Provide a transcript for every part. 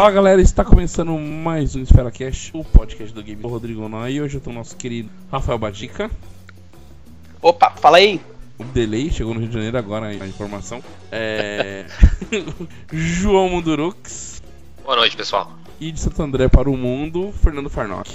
Fala galera, está começando mais um Esfera Cash, o podcast do game do Rodrigo Noy. E hoje eu tô com o nosso querido Rafael Badica. Opa, fala aí. O delay chegou no Rio de Janeiro agora a informação. É... João Mundurux. Boa noite, pessoal. E de Santo André para o mundo, Fernando Farnock.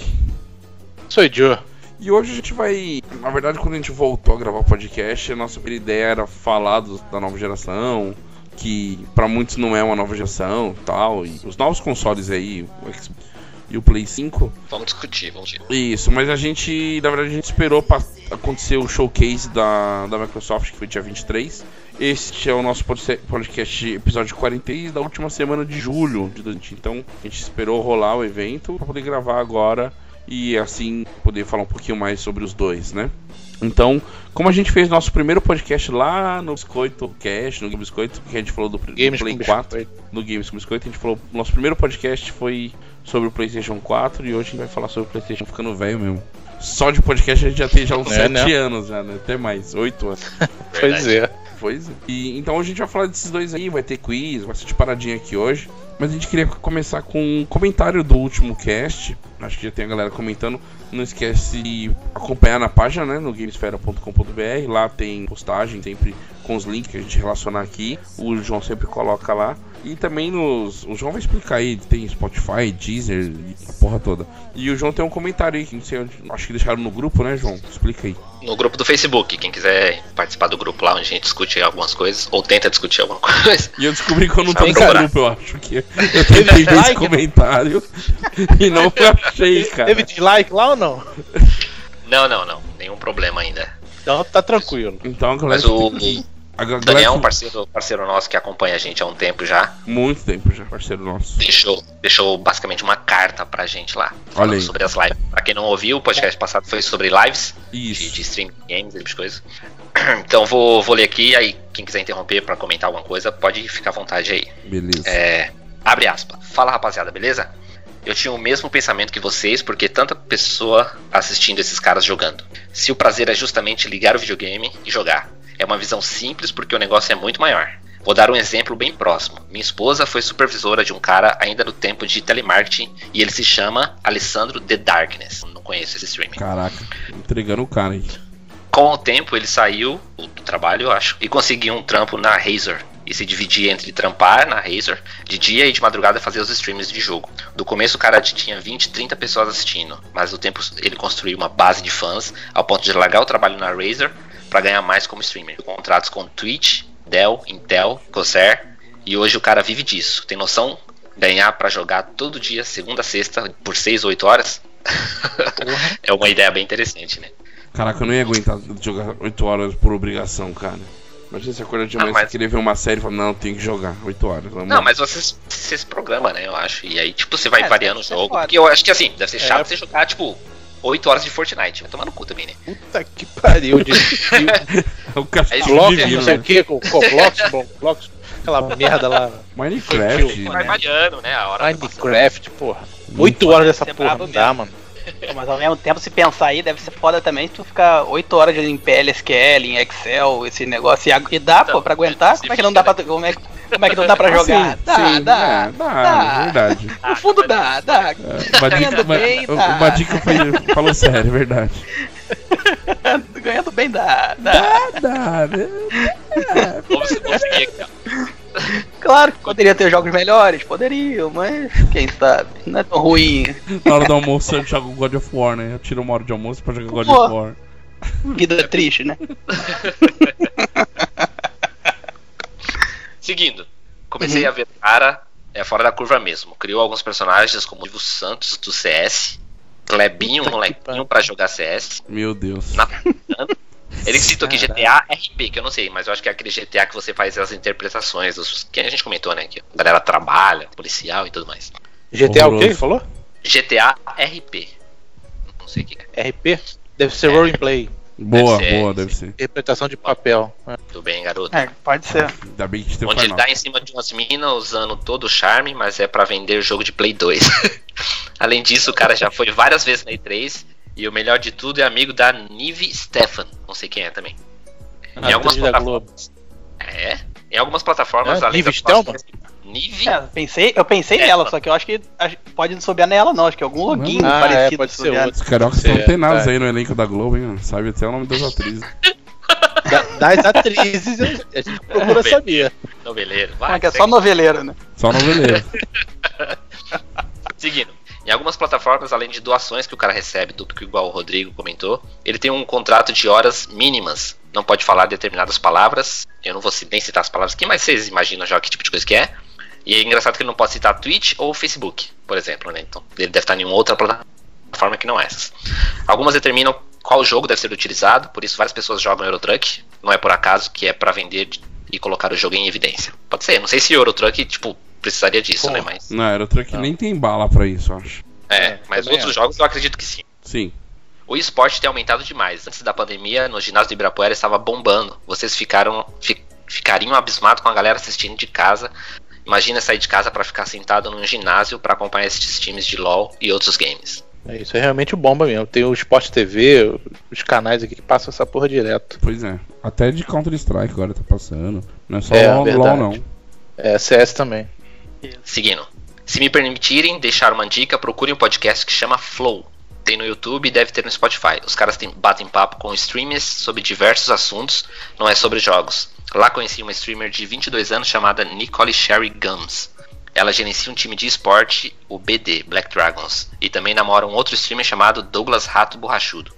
Sou Joe. E hoje a gente vai. Na verdade, quando a gente voltou a gravar o podcast, a nossa primeira ideia era falar do, da nova geração, que para muitos não é uma nova geração tal. E os novos consoles aí, o Xbox e o Play 5. Vamos discutir, vamos discutir. Isso, mas a gente, na verdade, a gente esperou para acontecer o showcase da, da Microsoft, que foi dia 23. Este é o nosso podcast, episódio 43 da última semana de julho de 2020. Então, a gente esperou rolar o evento para poder gravar agora e assim poder falar um pouquinho mais sobre os dois, né? Então, como a gente fez nosso primeiro podcast lá no Biscoito Cast, no Game Biscoito, que a gente falou do, Games Play com 4, Biscoito. no Games com Biscoito, a gente falou, nosso primeiro podcast foi sobre o PlayStation 4 e hoje a gente vai falar sobre o PlayStation ficando velho mesmo. Só de podcast a gente já tem já uns É, 7 né? anos já, né? Até mais, 8 anos. Pois é. Pois é. E, então hoje a gente vai falar desses dois aí, vai ter quiz, bastante paradinha aqui hoje. Mas a gente queria começar com um comentário do último cast. Acho que já tem a galera comentando. Não esquece de acompanhar na página, né? No gamesfera.com.br. Lá tem postagem sempre com os links que a gente relacionar aqui. O João sempre coloca lá. E também nos. O João vai explicar aí. Tem Spotify, Deezer, a porra toda. E o João tem um comentário aí, que não sei onde. Acho que deixaram no grupo, né, João? Explica aí. No grupo do Facebook, quem quiser participar do grupo lá onde a gente discute algumas coisas, ou tenta discutir alguma coisa. E eu descobri que eu não tô cara. grupo, eu acho que. Eu tentei ver esse comentário e não achei, cara. Teve dislike lá ou não? Não, não, não. Nenhum problema ainda. Então tá tranquilo. Então galera. Mas o, a galera Daniel, um que- parceiro, parceiro nosso que acompanha a gente há um tempo já, Muito tempo já, parceiro nosso. deixou, deixou basicamente uma carta pra gente lá. falando aí. sobre as lives. Pra quem não ouviu, o podcast passado foi sobre lives de, Isso. de stream games, tipo de coisa. Então vou, vou ler aqui, aí quem quiser interromper pra comentar alguma coisa, pode ficar à vontade aí. Beleza. É, abre aspas. Fala rapaziada, beleza? Eu tinha o mesmo pensamento que vocês, porque tanta pessoa assistindo esses caras jogando. Se o prazer é justamente ligar o videogame e jogar. É uma visão simples porque o negócio é muito maior. Vou dar um exemplo bem próximo. Minha esposa foi supervisora de um cara ainda no tempo de telemarketing e ele se chama Alessandro The Darkness. Não conheço esse streaming. Caraca, entregando o cara aí. Com o tempo, ele saiu do trabalho, eu acho, e conseguiu um trampo na Razer. E se dividia entre trampar na Razer de dia e de madrugada fazer os streams de jogo. Do começo o cara tinha 20, 30 pessoas assistindo, mas no tempo ele construiu uma base de fãs ao ponto de largar o trabalho na Razer para ganhar mais como streamer. Contratos com Twitch, Dell, Intel, Corsair e hoje o cara vive disso. Tem noção? Ganhar para jogar todo dia, segunda a sexta, por 6 ou 8 horas? é uma ideia bem interessante, né? Caraca, eu não ia aguentar jogar 8 horas por obrigação, cara. Imagina você acorda de manhã Ah, mas- e querer ver uma série e fala, não, tem que jogar 8 horas. vamos Não, lá." mas você, você se programa, né? Eu acho. E aí, tipo, você vai É, variando o é jogo. foda. Porque eu acho que assim, deve ser chato É. você jogar, tipo, 8 horas de Fortnite. Vai tomar no cu também, né? Puta que pariu. De... É o castigo divino, não sei né? o que, com blocos, bom, blocos, aquela merda lá. Minecraft. Né? variando, né? A hora Minecraft, porra. 8 horas dessa Você é porra, não dá, mano. Mas ao mesmo tempo, se pensar aí, deve ser foda também se tu ficar 8 horas em PLSQL, em Excel, esse negócio. E, e dá, pô, pra aguentar? Como é que não dá pra. Como é, que- como é que não dá pra Ah, jogar? sim, dá, sim, dá, é, dá, é verdade. No fundo dá, dá. É, Uma dica, Ganhando uma, bem, tá. uma dica foi, falou sério, é verdade. Ganhando bem dá, dá. Dá, dá, né? Seguir aqui, ó. Claro que poderia ter jogos melhores, poderiam, mas quem sabe? Não é tão ruim. Na hora do almoço eu jogo God of War, né? Eu tiro uma hora de almoço pra jogar God Pô. of War. Vida triste, né? Seguindo. Comecei Uhum. a ver o cara é, fora da curva mesmo. Criou alguns personagens como o Ivo Santos do CS. Clebinho, um Puta molequinho pariu. pra jogar CS. Meu Deus. Na- Ele citou aqui GTA RP, que eu não sei, mas eu acho que é aquele GTA que você faz as interpretações, dos, que a gente comentou, né? Que a galera trabalha, policial e tudo mais. GTA o que falou? GTA RP. Não sei o que é. RP? Deve ser roleplay. Boa, Deve ser, boa, deve ser. Interpretação de papel. Tudo bem, garoto. É, pode ser. Ainda bem que tem o Onde ele dá em cima de umas minas usando todo o charme, mas é pra vender jogo de Play 2. Além disso, o cara já foi várias vezes na E3 e o melhor de tudo é amigo da Nive Stefan, não sei quem é também. Em algumas Atriz da plataformas. Globo. É? Em algumas plataformas, É, além Nive Stelman? Nive. É, pensei, eu pensei É, nela, só que eu acho que pode não souber nela, não. Acho que é algum login Ah, é, parecido. pode se ser outro. Os cariocas Pode estão antenados é. aí no elenco da Globo, hein? Sabe até o nome das atrizes. Da- das atrizes, a gente procura saber. Noveleiro. Ah, Vai, que é segue. só noveleiro, né? Só noveleiro. Seguindo. Em algumas plataformas, além de doações que o cara recebe, do que igual o Rodrigo comentou, ele tem um contrato de horas mínimas. Não pode falar determinadas palavras. Eu não vou nem citar as palavras aqui, mas vocês imaginam já que tipo de coisa que é. E é engraçado que ele não pode citar Twitch ou Facebook, por exemplo, né? Então, ele deve estar em outra plataforma que não essas. Algumas determinam qual jogo deve ser utilizado, por isso várias pessoas jogam Eurotruck. Não é por acaso que é para vender e colocar o jogo em evidência. Pode ser, não sei se Eurotruck, tipo, precisaria disso, né? Mas. Não, era outra que Não. nem tem bala pra isso, eu acho. É, É, mas outros acho. jogos eu acredito que sim. Sim. O esporte tem aumentado demais. Antes da pandemia, no ginásio do Ibirapuera estava bombando. Vocês ficaram fi- ficariam abismados com a galera assistindo de casa. Imagina sair de casa para ficar sentado num ginásio para acompanhar esses times de LoL e outros games. É, isso é realmente bomba mesmo. Tem o Sport TV, os canais aqui que passam essa porra direto. Pois é. Até de Counter-Strike agora tá passando. Não é só É, LOL, verdade. não. É, CS também. Seguindo. Se me permitirem deixar uma dica, procurem um podcast que chama Flow. Tem no YouTube e deve ter no Spotify. Os caras tem- batem papo com streamers sobre diversos assuntos, não é sobre jogos. Lá conheci uma streamer de 22 anos chamada Nicole Sherry Gums. Ela gerencia um time de esporte, o BD, Black Dragons, e também namora um outro streamer chamado Douglas Rato Borrachudo.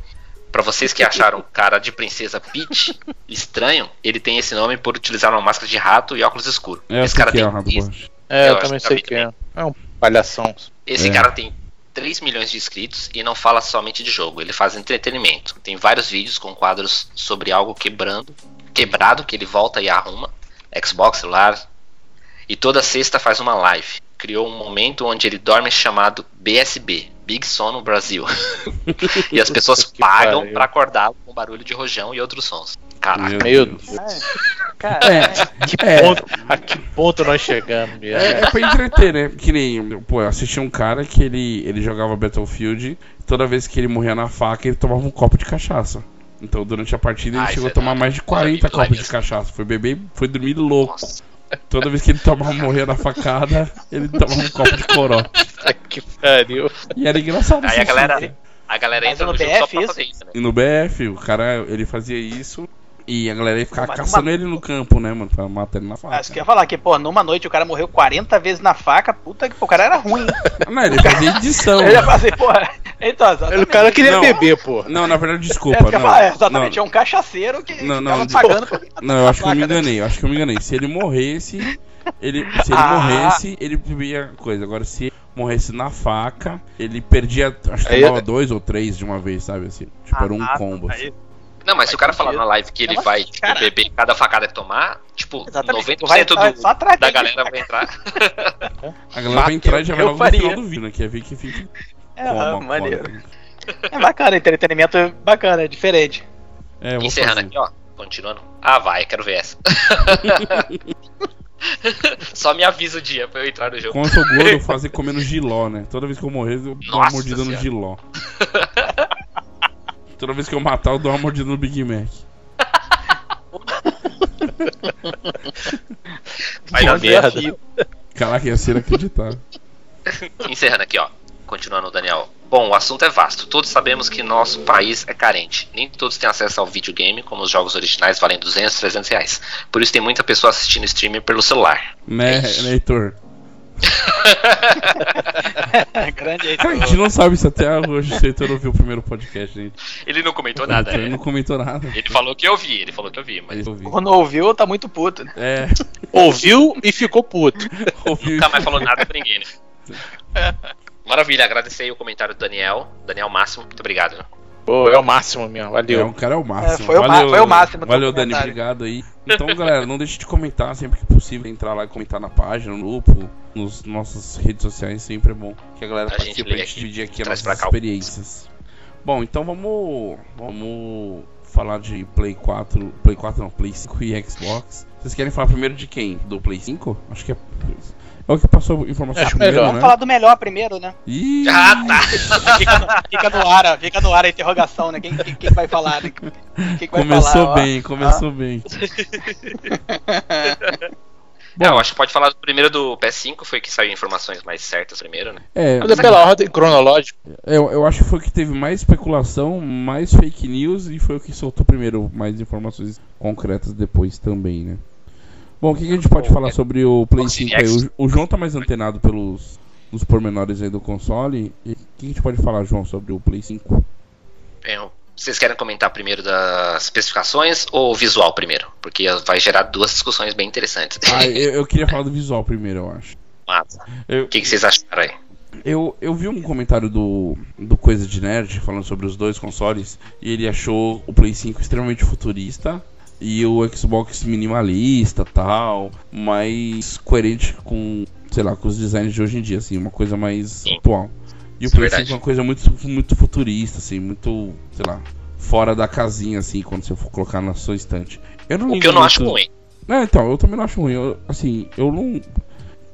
Pra vocês que acharam o cara de Princesa Peach estranho, ele tem esse nome por utilizar uma máscara de rato e óculos escuros. É, Esse cara é tem. Borracha. É, Eu também sei que é. É um palhação. Esse É. cara tem 3 milhões de inscritos e não fala somente de jogo, ele faz entretenimento. Tem vários vídeos com quadros sobre algo quebrando, quebrado que ele volta e arruma, Xbox, celular. E toda sexta faz uma live. Criou um momento onde ele dorme chamado BSB, Big Sono Brasil. e as pessoas pagam pariu. pra acordá-lo com barulho de rojão e outros sons. Caraca. Meu Deus. Deus. Cara, É, Que É. ponto, a que ponto nós chegamos mesmo? É, é pra entreter, né? Que nem, pô, eu assisti um cara que ele, ele jogava Battlefield, toda vez que ele morria na faca, ele tomava um copo de cachaça. Então, durante a partida, ele Ah, chegou a é tomar mais de da 40 Big copos de cachaça. Foi beber, foi dormir louco. Nossa. Toda vez que ele tomava, morria na facada, ele tomava um copo de coró. que pariu. E era engraçado Aí a galera, a galera entra no no BF isso? fazer isso, né? E no BF, o cara, ele fazia isso e a galera ia ficar Mas caçando numa- ele no campo, né, mano? Pra matar ele na faca. Ah, isso que eu ia falar, que, pô, numa noite o cara morreu 40 vezes na faca, puta que pô, o cara era ruim. Não, ele fazia edição. Eu ia fazer, porra. Então, exatamente. O cara queria Não. beber, porra. Não, na verdade, É, desculpa. que ia não, falar, é, exatamente, não. é um cachaceiro que Não, não, tava de- pagando pra Não, eu acho que eu me né? enganei, eu acho que eu me enganei. Se ele morresse, ele, se ele Ah. morresse, ele bebia coisa. Agora, se ele morresse na faca, ele perdia, acho que Aí- tomava dois ou três de uma vez, sabe assim? Tipo, era um Ah, combo. assim. aí- Não, mas se o cara falar na live que ele Não, vai tipo, beber cada facada que tomar, tipo, Exatamente, 90% tu vai entrar do, só atrás da galera vai entrar. A galera vai entrar e já vai eu logo no faria. final do vídeo, né? Quer ver que fica É, com ah, maneiro. cola. É bacana, entretenimento é bacana, é diferente. É, Encerrando fazer. aqui, ó. Continuando. Ah, vai, quero ver essa. Só me avisa o dia pra eu entrar no jogo. Como eu sou gordo, eu fazia comendo giló, né? Toda vez que eu morrer, eu dou uma Nossa mordida no Senhora. giló. Toda vez que eu matar, eu dou uma mordida no Big Mac. Vai dar Que merda. merda. Caraca, ia ser inacreditável. Encerrando aqui, ó. Continuando, Daniel. Bom, o assunto é vasto. Todos sabemos que nosso país é carente. Nem todos têm acesso ao videogame, como os jogos originais valem 200, 300 reais. Por isso tem muita pessoa assistindo streaming pelo celular. Né, É né, Heitor? Grande. Cara, a gente não sabe se até hoje o Heitor ouviu o primeiro podcast, gente. Ele não comentou O nada. Heitor né? não comentou nada. Ele falou que eu vi, ele falou que eu vi, mas Ele. Quando ouviu, tá muito puto, né? É, Ouviu e ficou puto. ouviu. nunca mais falou nada pra ninguém, né? Maravilha, agradecer aí o comentário do Daniel. Daniel Máximo, muito obrigado. Pô, é o máximo mesmo, É, valeu. um cara é o máximo. É, foi o ma- foi o máximo Valeu, Dani, obrigado aí. Então, galera, não deixe de comentar sempre que possível. Entrar lá e comentar na página, no grupo, nos nossas redes sociais, sempre é bom que a galera A gente participe lê pra gente dividir aqui as nossas o- experiências. Bom, então vamos, vamos falar de Play 4, Play 4 não, Play 5 e Xbox. Vocês querem falar primeiro de quem? Do Play 5? Acho que é. É o que passou informação Acho primeiro, melhor. né? Vamos falar do melhor primeiro, né? Ih, Ah, tá! Fica no, fica no ar, fica no ar a interrogação, né? Quem, quem, quem vai falar? Né? Quem que vai começou falar, ó? bem, começou bem. É, eu acho que pode falar primeiro do PS5, foi que saiu informações mais certas primeiro, né? É, Mas é pela ordem cronológica. eu, eu acho que foi o que teve mais especulação, mais fake news e foi o que soltou primeiro mais informações concretas depois também, né? Bom, o que, que a gente pode falar sobre o Play o 5 Series aí? O, o João tá mais antenado pelos os pormenores aí do console. E o que a gente pode falar, João, sobre o Play 5? Bem, vocês querem comentar primeiro das especificações ou o visual primeiro? Porque vai gerar duas discussões bem interessantes. Ah, eu, eu queria falar do visual primeiro, eu acho. Massa. Eu, O que, que vocês acharam aí? Eu, eu vi um comentário do, do Coisa de Nerd falando sobre os dois consoles e ele achou o Play 5 extremamente futurista e o Xbox minimalista tal, mais coerente com, sei lá, com os designs de hoje em dia, assim, uma coisa mais Sim. atual. E o Isso é Play 5 verdade. é uma coisa muito, muito futurista, assim, muito, sei lá, fora da casinha, assim, quando você for colocar na sua estante. Eu não O que eu não acho muito- ruim. é, então, eu também não acho ruim. Eu, assim, eu não.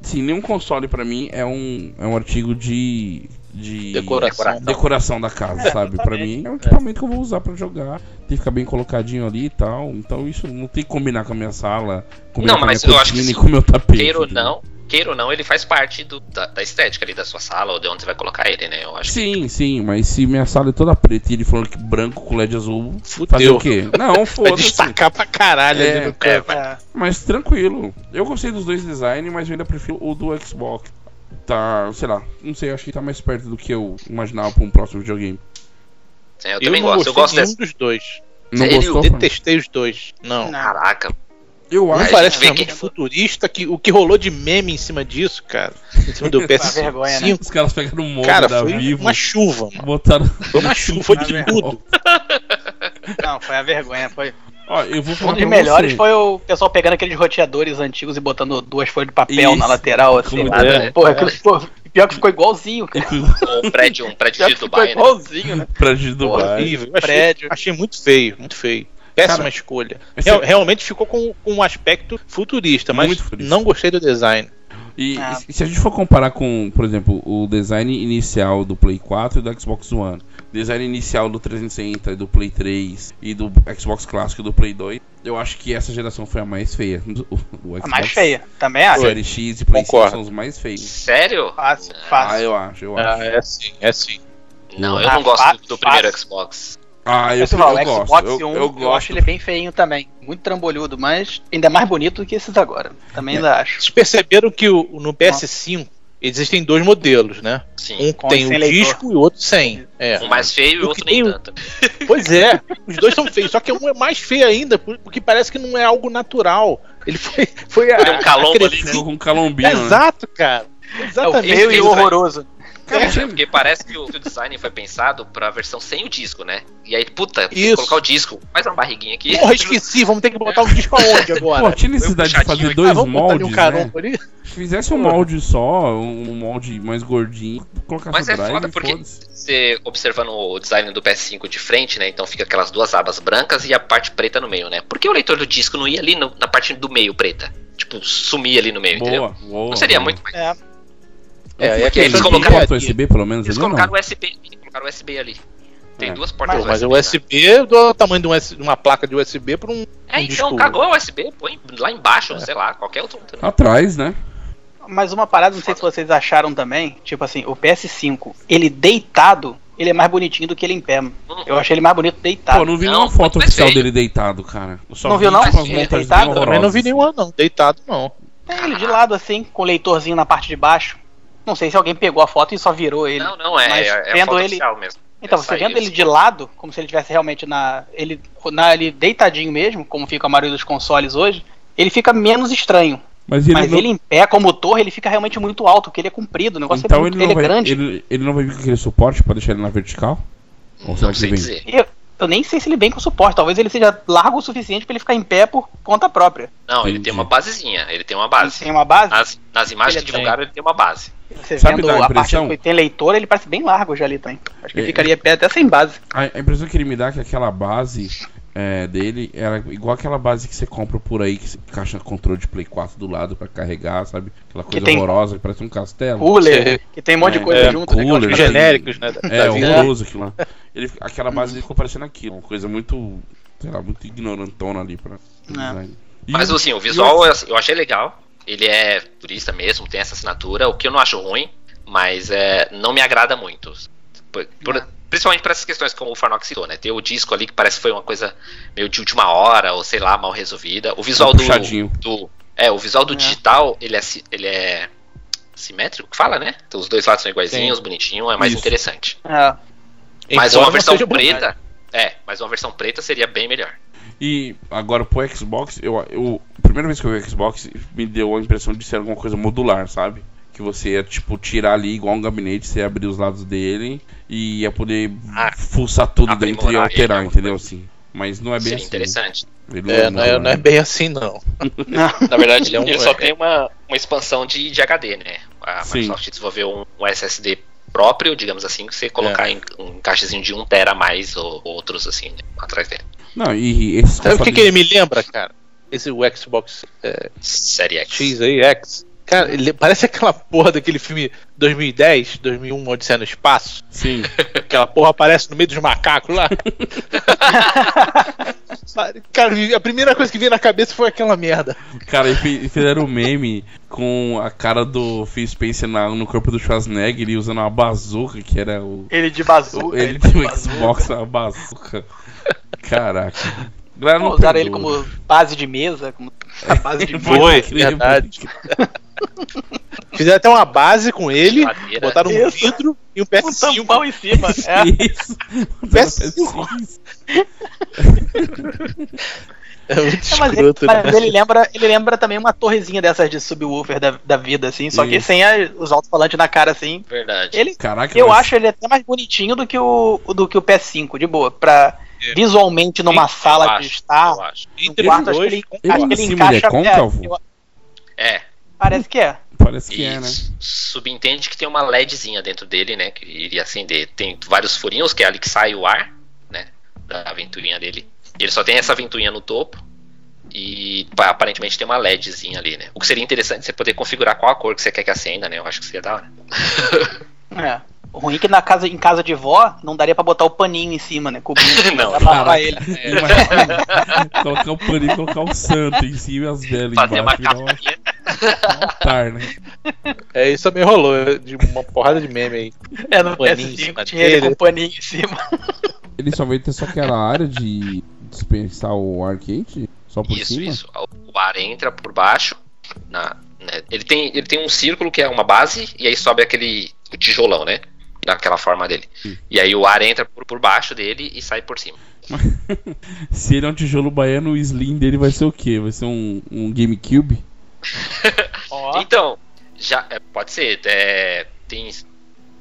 Assim, nenhum console pra mim é um, é um artigo de. De Decoração. decoração da casa, sabe? Pra mim é um equipamento que eu vou usar pra jogar. Tem que ficar bem colocadinho ali e tal. Então isso não tem que combinar com a minha sala, combinar Não, com a mas minha eu acho que cortina e sim. com o meu tapete. Queira ou não, queira ou não, ele faz parte do- da, da estética ali da sua sala ou de onde você vai colocar ele, né? Eu acho que Sim, sim, mas se minha sala é toda preta e ele falando que branco com LED azul, fazer Fudeu. o quê? Não, foda-se. destacar pra caralho É, ali no canto. É, Mas tranquilo. Eu gostei dos dois designs, mas eu ainda prefiro o do Xbox. Tá, sei lá, não sei, acho que tá mais perto do que eu imaginava pra um próximo videogame. sim, eu, Eu, também não gosto. Eu gosto nenhum desse. dos dois. Não Sério? gostou? Fran? Detestei os dois. Não. Não. Caraca. Eu Não acho. gente parece vê realmente que- futurista que o que rolou de meme em cima disso, cara. Em cima do PS5. vergonha, né? Os caras pegaram um molde Cara, da foi Vivo, uma chuva, mano. botaram. Foi uma chuva, foi de tudo. não, foi a vergonha. Foi. Ó, eu vou Um falar dos pra melhores você. foi o pessoal pegando aqueles roteadores antigos e botando duas folhas de papel Isso. na lateral, assim. É. Porra, aquilo, pior que ficou igualzinho, cara. Um prédio, um prédio Pior de que ficou Dubai, né? igualzinho, né? pra de Porra, Dubai. Horrível. Eu Achei, Prédio. achei muito feio, muito feio. Péssima Cara, escolha. Real- realmente ficou com, com um aspecto futurista, mas Muito futurista. não gostei do design. E, Ah. e se a gente for comparar com, por exemplo, o design inicial do Play 4 e do Xbox One, design inicial do 360 e do Play 3 e do Xbox clássico e do Play 2, eu acho que essa geração foi a mais feia. O, o A Xbox mais feia. Também acho. Série X e Play 5 Concordo. são os mais feios. Sério? Fácil, Ah, fácil. eu acho, eu acho. Ah, é sim, é sim. Não, eu Ah, não gosto do, do primeiro fácil. Xbox. Ah, eu, eu o gosto. Xbox eu, 1, eu eu, gosto. acho ele bem feinho também. Muito trambolhudo, mas ainda mais bonito do que esses agora. Também ainda acho. Vocês perceberam que o, no PS5 existem dois modelos, né? Sim. Um Com tem o leitor. disco e o outro sem. É. Um mais feio e o outro nem o- tanto. Pois é, os dois são feios, só que um é mais feio ainda, por- porque parece que não é algo natural. Ele foi. foi a, Ele é um calombo a ali, né? Um calombinho, né? Exato, cara. É o Exatamente. feio e horroroso. Cara, É, porque parece que o, que o design foi pensado pra versão sem o disco, né? E aí, puta, tem que Isso. colocar o disco. Faz uma barriguinha aqui. Porra, esqueci, vamos ter que botar um disco aonde Pô, agora? tinha necessidade de fazer aqui. dois ah, moldes, um né? ali? Se fizesse um molde só, um molde mais gordinho, colocasse Mas o é drive foda porque você observando o design do PS5 de frente, né? Então fica aquelas duas abas brancas e a parte preta no meio, né? Por que o leitor do disco não ia ali no- na parte do meio preta? Tipo, sumir ali no meio, entendeu? Boa, boa. Não seria boa. muito mais. É. É, é que eles colocaram aqui. USB pelo menos Eles ali, não? colocaram USB, colocaram USB ali. Tem É. duas portas Pô, mas o né? USB do tamanho de, um de uma placa de USB para um. É, um então, disco. cagou o USB, põe lá embaixo, sei lá, qualquer outro. Atrás, né? Mas uma parada, não sei se vocês acharam também, tipo assim, o PS5, ele deitado, ele é mais bonitinho do que ele em pé. Eu achei ele mais bonito deitado. Pô, não vi Não, nenhuma foto oficial feio. dele deitado, cara. Eu só Não vi, viu, não? as Ele montagens deitado? Também não vi nenhuma, não. Deitado, não. Tem ele de lado assim, com o leitorzinho na parte de baixo. Não sei se alguém pegou a foto e só virou ele. Não, não, é, Mas é, é a vendo foto ele- oficial mesmo. Então, É, você vendo ele de lado, como se ele tivesse realmente na. Ele, na ele deitadinho mesmo, como fica a maioria dos consoles hoje, ele fica menos estranho. Mas ele Mas não... ele em pé, como torre, ele fica realmente muito alto, porque ele é comprido. O negócio Então é, ele muito, não, ele é vai, grande. ele, ele não vai vir com aquele suporte pra deixar ele na vertical? Ou será Não que sei vem? dizer. Eu, eu nem sei se ele vem com suporte. Talvez ele seja largo o suficiente pra ele ficar em pé por conta própria. Não, ele tem uma basezinha, ele tem uma Ele base. tem uma base. Nas, nas imagens Ele que tem. divulgaram, ele tem uma base. Você Sabe vendo a parte impressão? que tem leitor, ele parece bem largo já ali também. Acho que ele É. ficaria em pé até sem base. A, a impressão que ele me dá é que aquela base é, dele era igual aquela base que você compra por aí, que você encaixa controle de Play 4 do lado pra carregar, sabe? Aquela coisa tem- horrorosa que parece um castelo. Cooler, que tem um monte de É, coisa é, junto. né, cooler, Sim. Genéricos, né? da- É, horroroso aquilo lá. Ele, aquela base dele ficou parecendo aquilo, uma coisa muito, sei lá, muito ignorantona ali pra É. E Mas o- assim, o visual eu- eu achei legal. Ele é turista mesmo, tem essa assinatura, o que eu não acho ruim, mas é, não me agrada muito. Por- por- principalmente para essas questões como o Farnock citou, né? Ter o disco ali que parece que foi uma coisa meio de última hora, ou sei lá, mal resolvida. O visual do, puxadinho. do. É, o visual do É. digital, ele é, si- ele é simétrico, que fala, né? Então, os dois lados são iguaizinhos, bonitinho, é mais Isso. interessante. É. Mas uma versão preta. É, mas uma versão preta seria bem melhor. E agora pro Xbox, eu, eu. A primeira vez que eu vi o Xbox, me deu a impressão de ser alguma coisa modular, sabe? Que você ia, tipo, tirar ali igual um gabinete, você ia abrir os lados dele e ia poder Ah, fuçar tudo dentro e ele, alterar, alguma entendeu? Assim. Mas não é bem seria assim. interessante. Ele É, não, é, não é bem assim, não. Na verdade, Ele é um- ele só é- tem uma, uma expansão de, de HD, né? A Sim. Microsoft desenvolveu um, um SSD próprio, digamos assim, que você colocar em um caixezinho de 1 tera a mais ou outros assim, né, atrás dele. Não, e esses Sabe o que, que ele me lembra, cara? Esse o Xbox é, Série X. X aí, X. Cara, ele parece aquela porra daquele filme 2010, 2001, Odisseia no Espaço. Sim. Aquela porra aparece no meio dos macacos lá. Cara, a primeira coisa que veio na cabeça foi aquela merda. Cara, e e fizeram um meme com a cara do Phil Spencer na- no corpo do Schwarzenegger, ele usando uma bazuca, que era o. Ele de o- bazuca. ele de tem o bazuca. Xbox, uma bazuca. Caraca. Galera, usaram ele perdoa. como base de mesa, como a base de Foi, verdade. Fizeram até uma base com ele, Geladeira. botaram um Isso. vidro e um um PS5. tampão em cima. É. Isso. PS5. É muito É, mas ele, escroto, né? mas ele lembra, ele lembra também uma torrezinha dessas de subwoofer da, da vida, assim, só que Isso. sem a- os alto-falantes na cara, assim. Verdade. Ele, Caraca, eu mas- acho ele até mais bonitinho do que o, do que o PS5, de boa. Pra, É. visualmente, numa Eu sala acho, de estar, eu acho. no Entre quarto, os acho que dois, ele, acho que ele encaixa... ele é eu- É. parece que é. Parece que E é, né? subentende que tem uma LEDzinha dentro dele, né? Que iria acender. Tem vários furinhos, que é ali que sai o ar, né? Da ventoinha dele. E ele só tem essa ventoinha no topo. E aparentemente tem uma LEDzinha ali, né? O que seria interessante é você poder configurar qual a cor que você quer que acenda, né? Eu acho que seria da hora. É. O ruim é que na casa, em casa de vó não daria pra botar o paninho em cima, né? Cobrindo. Não, não. ele. Imagina, colocar o paninho e colocar o santo em cima e as velas Fazer uma embaixo. virar capinha. um altar, né? É, isso também rolou, de uma porrada de meme aí. É, no Paninho em PS5 cima dele. com o paninho em cima. Ele só vai ter só aquela área de dispensar o ar quente? Só por Isso, cima? isso. O ar entra por baixo. Na, né? ele, tem, ele tem um círculo que é uma base, e aí sobe aquele tijolão, né? Daquela forma dele. Sim. E aí o ar entra por, por baixo dele e sai por cima. Se ele é um tijolo baiano, o slim dele vai ser o quê? Vai ser um, um GameCube? Então, já é, pode ser. é, tem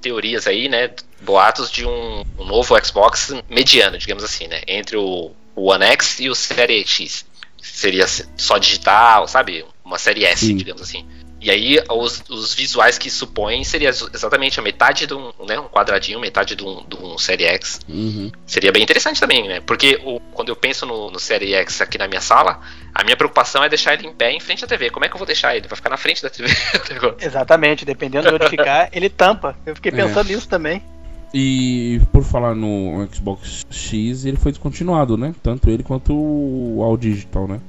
teorias aí, né? Boatos de um, um novo Xbox mediano, digamos assim, né? Entre o, o One X e o Série X. Seria só digital, sabe? Uma série S, Sim. digamos assim. E aí, os, os visuais que supõem seria ex- exatamente a metade de um, né, um quadradinho, metade de um, de um Série X. Uhum. Seria bem interessante também, né? Porque o- quando eu penso no, no Série X aqui na minha sala, a minha preocupação é deixar ele em pé em frente à TV. Como é que eu vou deixar ele? Vai ficar na frente da TV. Exatamente, dependendo de onde ficar, ele tampa. Eu fiquei É. pensando nisso também. E por falar no Xbox X, ele foi descontinuado, né? Tanto ele quanto o All Digital, né?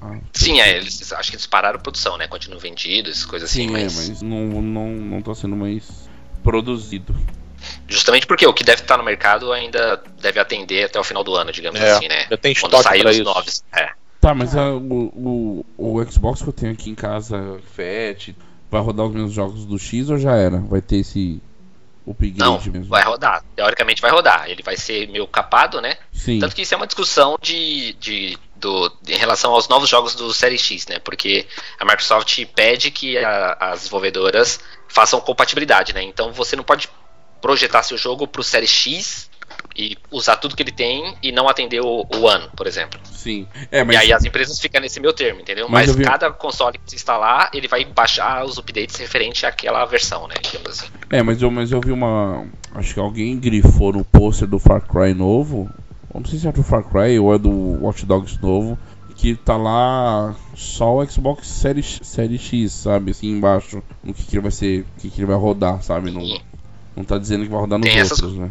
Ah, Sim, é, eles acho que eles pararam a produção, né? Continuam vendidos, coisas assim, sim, é, mas, mas não, não, não tá sendo mais produzido. Justamente porque o que deve estar no mercado ainda deve atender até o final do ano, digamos É, assim, né? já tem Quando sair os isso. novos. É. Tá, mas a- o, o, o Xbox que eu tenho aqui em casa, Fat, vai rodar os meus jogos do X ou já era? Vai ter esse upgrade Não, mesmo? vai rodar. Teoricamente vai rodar. Ele vai ser meio capado, né? Sim. Tanto que isso é uma discussão de, de, do, em relação aos novos jogos do Série X, né? Porque a Microsoft pede que a- as desenvolvedoras façam compatibilidade, né? Então você não pode projetar seu jogo pro Série X e usar tudo que ele tem e não atender o, o One, por exemplo. Sim. É, mas E aí as empresas ficam nesse meu termo, entendeu? Mas Mas, vi- cada console que você instalar, ele vai baixar os updates referente àquela versão, né? Assim. É, mas eu, mas eu vi uma. Acho que alguém grifou no pôster do Far Cry novo. Não sei se é do Far Cry ou é do Watch Dogs novo. Que tá lá só o Xbox Series, Série X, sabe? Assim embaixo. No que, que ele vai ser. O que, que ele vai rodar, sabe? Não, não tá dizendo que vai rodar nos Tem outros, né?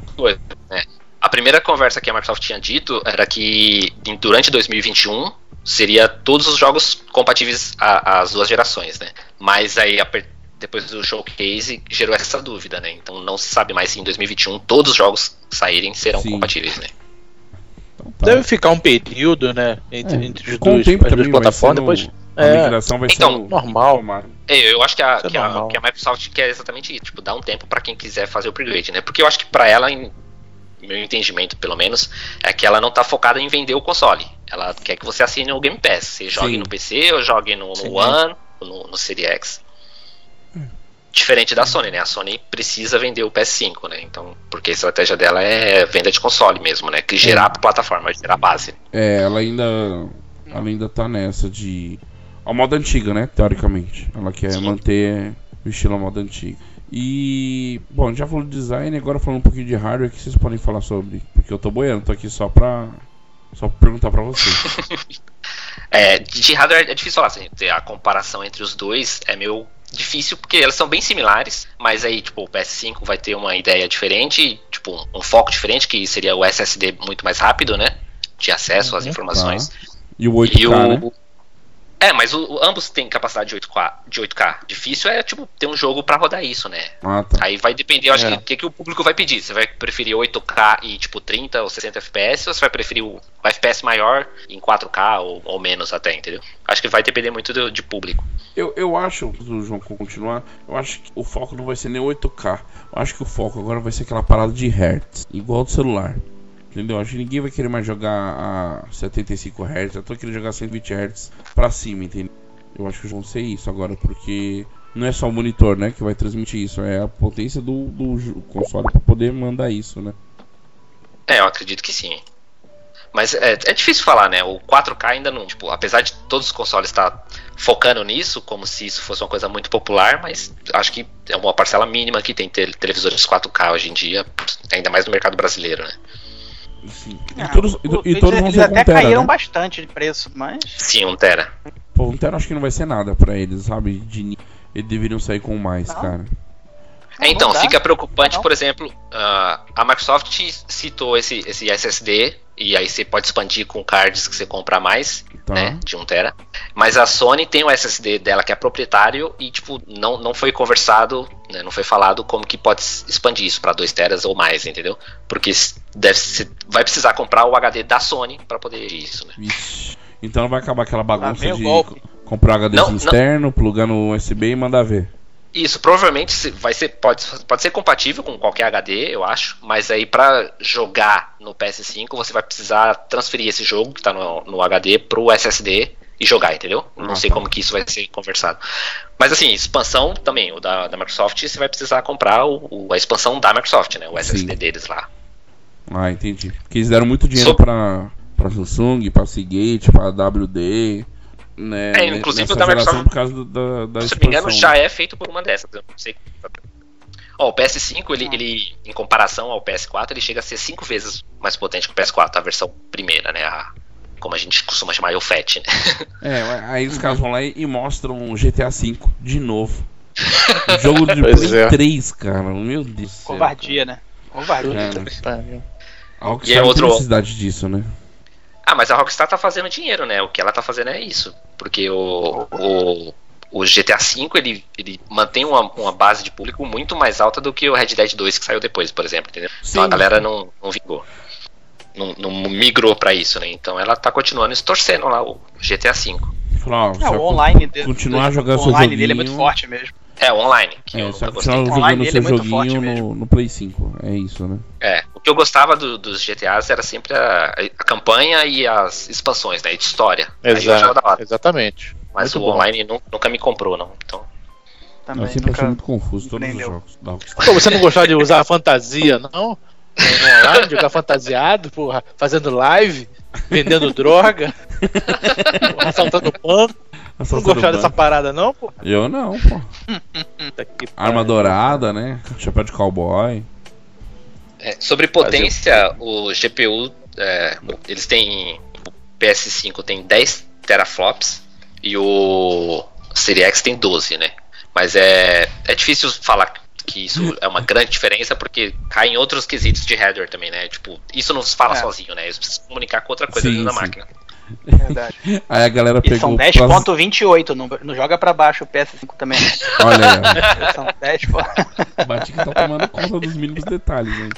né? A primeira conversa que a Microsoft tinha dito era que durante 2021 seria todos os jogos compatíveis às duas gerações, né? Mas aí depois do showcase gerou essa dúvida, né? Então não se sabe mais se em 2021 todos os jogos saírem serão Sim. compatíveis, né? Tá. Deve ficar um período, né? Entre, é, entre os dois, tempo as duas plataformas, depois. A é, migração vai então, ser normal. É, eu acho que a, que, a, que a, Microsoft quer exatamente isso, tipo, dar um tempo para quem quiser fazer o upgrade, né? Porque eu acho que para ela, em meu entendimento pelo menos, é que ela não tá focada em vender o console. Ela quer que você assine o Game Pass. Você jogue Sim. no PC ou jogue no, no One, no, no Series X. Diferente da Sony, né? A Sony precisa vender o PS5, né? Então, porque a estratégia dela é venda de console mesmo, né? Que gerar é. plataforma, gerar base. É, ela ainda. Ela ainda tá nessa de. A moda antiga, né? Teoricamente. Ela quer Sim. manter o estilo moda antiga. E. Bom, já falou de design, agora falando um pouquinho de hardware, que vocês podem falar sobre? Porque eu tô boiando, tô aqui só pra. Só pra perguntar pra vocês. é, de hardware é difícil falar, assim, a comparação entre os dois é meio difícil porque elas são bem similares, mas aí, tipo, o PS5 vai ter uma ideia diferente, tipo, um foco diferente, que seria o SSD muito mais rápido, né? De acesso às uhum. informações. Tá. E o 8K, e o, né? É, mas o, ambos têm capacidade de 8K, de 8K. Difícil é, tipo, ter um jogo para rodar isso, né? Ah, tá. Aí vai depender, eu acho é. que o que, que, o público vai pedir. Você vai preferir 8K e, tipo, 30 ou 60 FPS, ou você vai preferir o, o FPS maior em 4K ou, ou, menos até, entendeu? Acho que vai depender muito do, de público. Eu, eu acho, o João continuar, eu acho que o foco não vai ser nem 8K. Eu acho que o foco agora vai ser aquela parada de Hertz, igual do celular. Entendeu? Acho que ninguém vai querer mais jogar a 75 Hz. Eu tô querendo jogar 120 Hz pra cima, entendeu? Eu acho que vão ser isso agora, porque não é só o monitor, né, que vai transmitir isso, é a potência do, do console para poder mandar isso, né? É, eu acredito que sim. Mas é, é, difícil falar, né? O 4K ainda não, tipo, apesar de todos os consoles estar tá focando nisso, como se isso fosse uma coisa muito popular, mas acho que é uma parcela mínima que tem televisores 4K hoje em dia, ainda mais no mercado brasileiro, né? Sim. E, ah, todos, o, e, e todos eles até tera, caíram né? bastante de preço, mas. Sim, um Tera. Pô, um Tera acho que não vai ser nada pra eles, sabe? De, eles deveriam sair com mais, não. cara. É, então, fica preocupante, por exemplo, uh, a Microsoft citou esse, esse SSD, e aí você pode expandir com cards que você compra mais, tá. né, de 1 tera. Mas a Sony tem o SSD dela que é proprietário e, tipo, não, não foi conversado, né, não foi falado como que pode expandir isso para 2 teras ou mais, entendeu? Porque deve ser, vai precisar comprar o HD da Sony para poder isso, né? Ixi. Então vai acabar aquela bagunça de comprar HD não, externo, não. plugar no USB e mandar ver. Isso, provavelmente vai ser, pode, pode ser compatível com qualquer HD, eu acho, mas aí para jogar no PS5 você vai precisar transferir esse jogo que está no, no HD pro SSD e jogar, entendeu? Não sei como que isso vai ser conversado. Mas assim, expansão também, o da, da Microsoft, você vai precisar comprar o, o, a expansão da Microsoft, né? O SSD Sim. deles lá. Ah, entendi. Porque eles deram muito dinheiro so... pra Samsung, pra Seagate, pra WD. Né, é, inclusive o da Microsoft, por causa do, da, da se não me engano, já é feito por uma dessas. Eu não sei. Ó, o PS5, ele, ele, em comparação ao PS4, ele chega a ser cinco vezes mais potente que o PS4, a versão primeira, né? A, como a gente costuma chamar, o FAT, né? É, aí os caras vão lá e mostram GTA V de novo. Jogo de Play é. 3, cara. Meu Deus. Covardia, né? Covardia. É, né? A Rockstar e é outro... tem necessidade disso, né? Ah, mas a Rockstar tá fazendo dinheiro, né? O que ela tá fazendo é isso. Porque o, o, o GTA V ele, ele mantém uma, uma base de público muito mais alta do que o Red Dead 2 que saiu depois, por exemplo. Entendeu? Sim, então a galera não, não vingou. Não, não migrou para isso, né? Então ela tá continuando torcendo lá o GTA V. Falou, é, o online dele, continuar jogando o online dele é muito forte mesmo. É, online. Que é, eu só continuar jogando seu é joguinho no, no, Play 5. É isso, né? É. O que eu gostava do, dos GTAs era sempre a, a, campanha e as expansões, né? De história. Exato, exatamente. Mas muito o bom. online nunca me comprou, não. Então. Também, eu sempre nunca... achei muito confuso todos os jogos. Pô, você não gostava de usar a fantasia, não? online, jogar fantasiado, porra, fazendo live, vendendo droga, assaltando banco. Não gostar dessa parada, não, pô? Eu não, pô. Arma dourada, né? Chapéu de cowboy. É, sobre potência, o GPU, é, eles têm. O PS5 tem 10 teraflops e o Series X tem 12, né? Mas é, é difícil falar que isso é uma grande diferença porque cai em outros quesitos de header também, né? Tipo, isso não se fala é. sozinho, né? Eles precisam comunicar com outra coisa sim, dentro da máquina. Verdade. Aí a galera pegou. E são 10.28, não, não joga pra baixo o PS5 também. Olha aí. São 10 Bati que tá tomando conta dos mínimos detalhes, hein?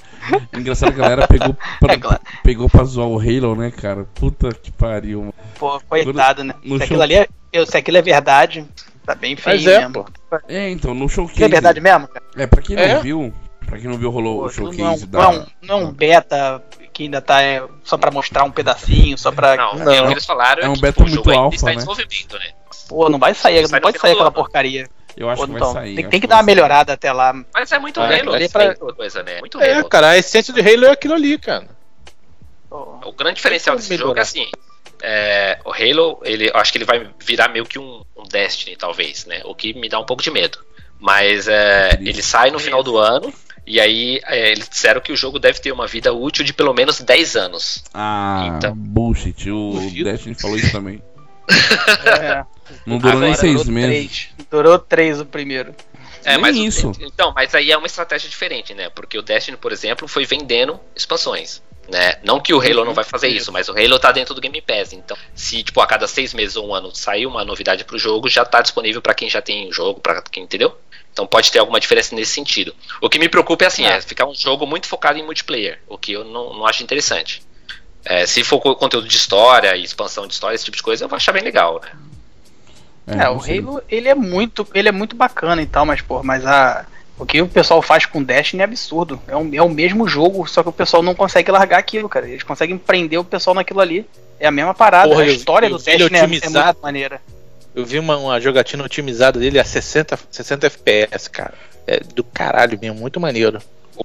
Engraçado, a galera pegou pra, é claro. pegou pra zoar o Halo, né, cara? Puta que pariu, mano. Pô, coitado, né? se, aquilo ali é, eu, se aquilo é verdade, tá bem feio Mas é, mesmo. Pô. É, então, no showcase. É verdade mesmo, cara? É, pra quem não é? viu, pra quem não viu, rolou Pô, o showcase não, da. Não, não é um beta que ainda tá é, só pra mostrar um pedacinho, só pra. Não, não. É, o que eles falaram é, é um beta muito alfa, né? né? Pô, não vai sair, não, não pode sair aquela porcaria. Eu acho Pô, que vai então, sair. Tem, tem que, dar uma melhorada até lá. Mas é muito é, Halo, é pra... coisa, né? Muito é, Halo. cara, a essência de Halo é aquilo ali, cara. O grande diferencial desse melhorar. jogo é assim. É, o Halo, ele, acho que ele vai virar meio que um, um, Destiny, talvez, né? O que me dá um pouco de medo. Mas é, ele sai no final do ano e aí é, eles disseram que o jogo deve ter uma vida útil de pelo menos 10 anos. Ah, então... bullshit. O Destiny falou isso também. é. Não durou Agora, nem seis meses. Três. Durou três o primeiro. É, mas isso. então, mas aí é uma estratégia diferente, né? Porque o Destiny, por exemplo, foi vendendo expansões. Né? Não que o Halo não vai fazer isso, mas o Halo tá dentro do Game Pass. Então, se tipo a cada seis meses ou um ano sair uma novidade pro jogo, já tá disponível para quem já tem o jogo, para quem entendeu? Então pode ter alguma diferença nesse sentido. O que me preocupa é assim, é, é ficar um jogo muito focado em multiplayer, o que eu não, não acho interessante. É, se for conteúdo de história e expansão de história, esse tipo de coisa, eu vou achar bem legal, né? É, é o Halo, ele é muito, ele é muito bacana e tal, mas pô, mas a o que o pessoal faz com Destiny é absurdo. É, um, é o mesmo jogo, só que o pessoal não consegue largar aquilo, cara. Eles conseguem prender o pessoal naquilo ali. É a mesma parada. Porra, a história eu, eu do Destiny é, é muito maneira. Eu vi uma, uma jogatina otimizada dele a 60, 60 FPS, cara. É do caralho mesmo, muito maneiro.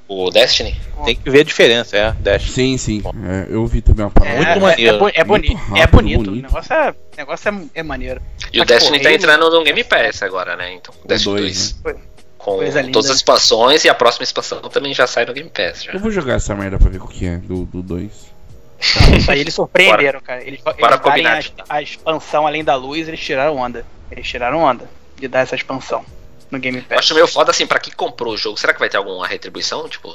O Destiny? Tem que ver a diferença, é. Destiny. Sim, sim. É, eu vi também uma parada. É, muito maneiro. É, é, é, boni rápido, é bonito. bonito. O negócio, é, negócio é, é maneiro. E o Destiny tá entrando no Game Pass agora, né? Então, o Destiny 2. Né? Com todas as expansões e a próxima expansão também já sai no Game Pass. Já. Eu vou jogar essa merda pra ver o que é do 2. Isso aí eles surpreenderam, cara. Eles, eles a, a, expansão além da luz, eles tiraram onda. Eles tiraram onda de dar essa expansão no Game Pass. Eu acho meio foda assim, pra quem comprou o jogo, será que vai ter alguma retribuição? Tipo.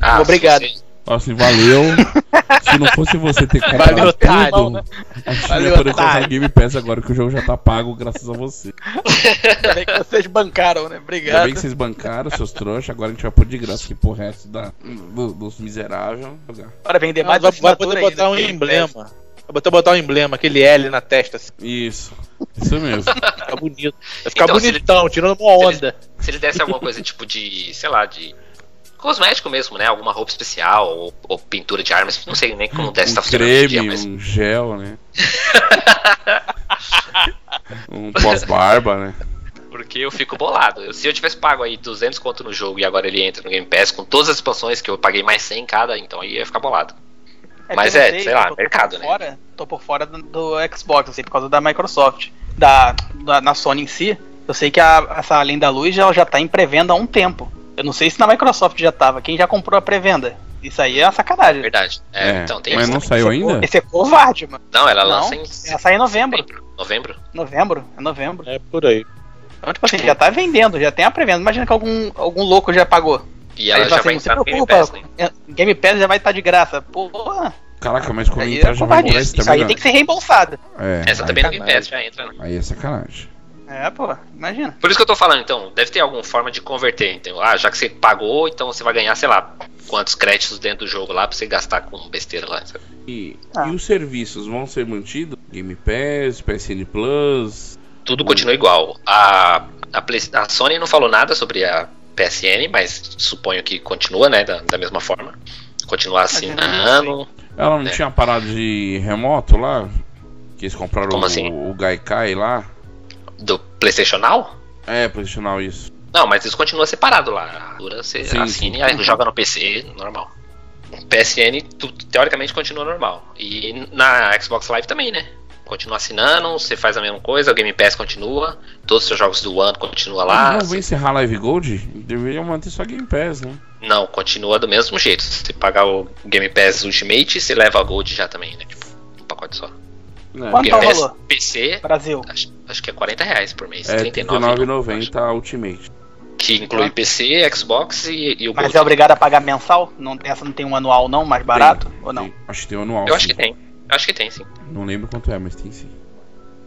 Ah, Obrigado. Você... Assim, valeu. Se não fosse você ter comprado valeu, tudo, né? a gente valeu, ia poder comprar Game Pass agora que o jogo já tá pago graças a você. Ainda bem que vocês bancaram, né? Obrigado. Ainda bem que vocês bancaram, seus trouxas. Agora a gente vai pôr de graça que porra resto da, do, dos miseráveis. Bora vender mais Vai, vai poder botar um emblema. Vai botar, botar um emblema, aquele L na testa. Assim. Isso. Isso mesmo. Vai ficar bonito. Vai ficar então, bonitão, ele, tirando uma onda. Se ele, se ele desse alguma coisa tipo de, sei lá, de cosmético mesmo, né? Alguma roupa especial ou, ou pintura de armas. Não sei nem como deve um estar creme, dia, mas... um gel, né? um pós-barba, né? Porque eu fico bolado. Se eu tivesse pago aí 200 conto no jogo e agora ele entra no Game Pass com todas as expansões que eu paguei mais 100 em cada, então aí ia ficar bolado. É Mas é, sei, sei lá, tô, mercado, tô né? Fora, tô por fora do, do Xbox, assim, por causa da Microsoft. Da, da, na Sony em si, eu sei que a, essa Além da Luz já, já tá em pré-venda há um tempo. Eu não sei se na Microsoft já tava. Quem já comprou a pré-venda? Isso aí é uma sacanagem. Verdade. É, é, então, tem mas não saiu ainda? Esse é covarde, mano. Não, ela lança não, em. Ela sai em novembro. Novembro? Novembro? É novembro. É por aí. Então, tipo assim, já tá vendendo, já tem a pré-venda. Imagina que algum, algum louco já pagou. E ela aí já vai assim, entrar no Game Pass, né? Game Pass já vai estar tá de graça. Porra. Caraca, mas quando entrar é já vai Isso aí tem que ser reembolsado. É, Essa também no Game Pass já entra, né? Aí é sacanagem. É, pô, imagina. Por isso que eu tô falando, então, deve ter alguma forma de converter. Então, ah, já que você pagou, então você vai ganhar, sei lá, quantos créditos dentro do jogo lá pra você gastar com besteira lá. Sabe? E, ah. e os serviços vão ser mantidos? Game Pass, PSN Plus? Tudo continua igual. A, a, Play, a, Sony não falou nada sobre a PSN, mas suponho que continua, né, da, da mesma forma. Continuar assinando. Ela não né? tinha parado de remoto lá? Que eles compraram Como assim? o, o Gaikai lá? Do PlayStation Now? É, PlayStation Now, isso. Não, mas isso continua separado lá. A você sim, assina e joga no PC, normal. PSN, tu, teoricamente, continua normal. E na Xbox Live também, né? Continua assinando, você faz a mesma coisa, o Game Pass continua, todos os seus jogos do One continua lá. Não vai encerrar Live Gold? Deveriam manter só Game Pass, né? Não, continua do mesmo jeito. Se pagar o Game Pass Ultimate, você leva a Gold já também, né? Tipo, um pacote só. É. Quanto é o valor? PC, Brasil. Acho, acho, que é 40 reais por mês. É R$39,90 Ultimate. Que inclui PC, Xbox e, e o Mas Gold. é obrigado a pagar mensal? Não, essa não tem um anual não, mais barato? Tem, ou não? Tem. Acho que tem um anual. Eu sim. acho que tem. Acho que tem, sim. Não lembro quanto é, mas tem sim.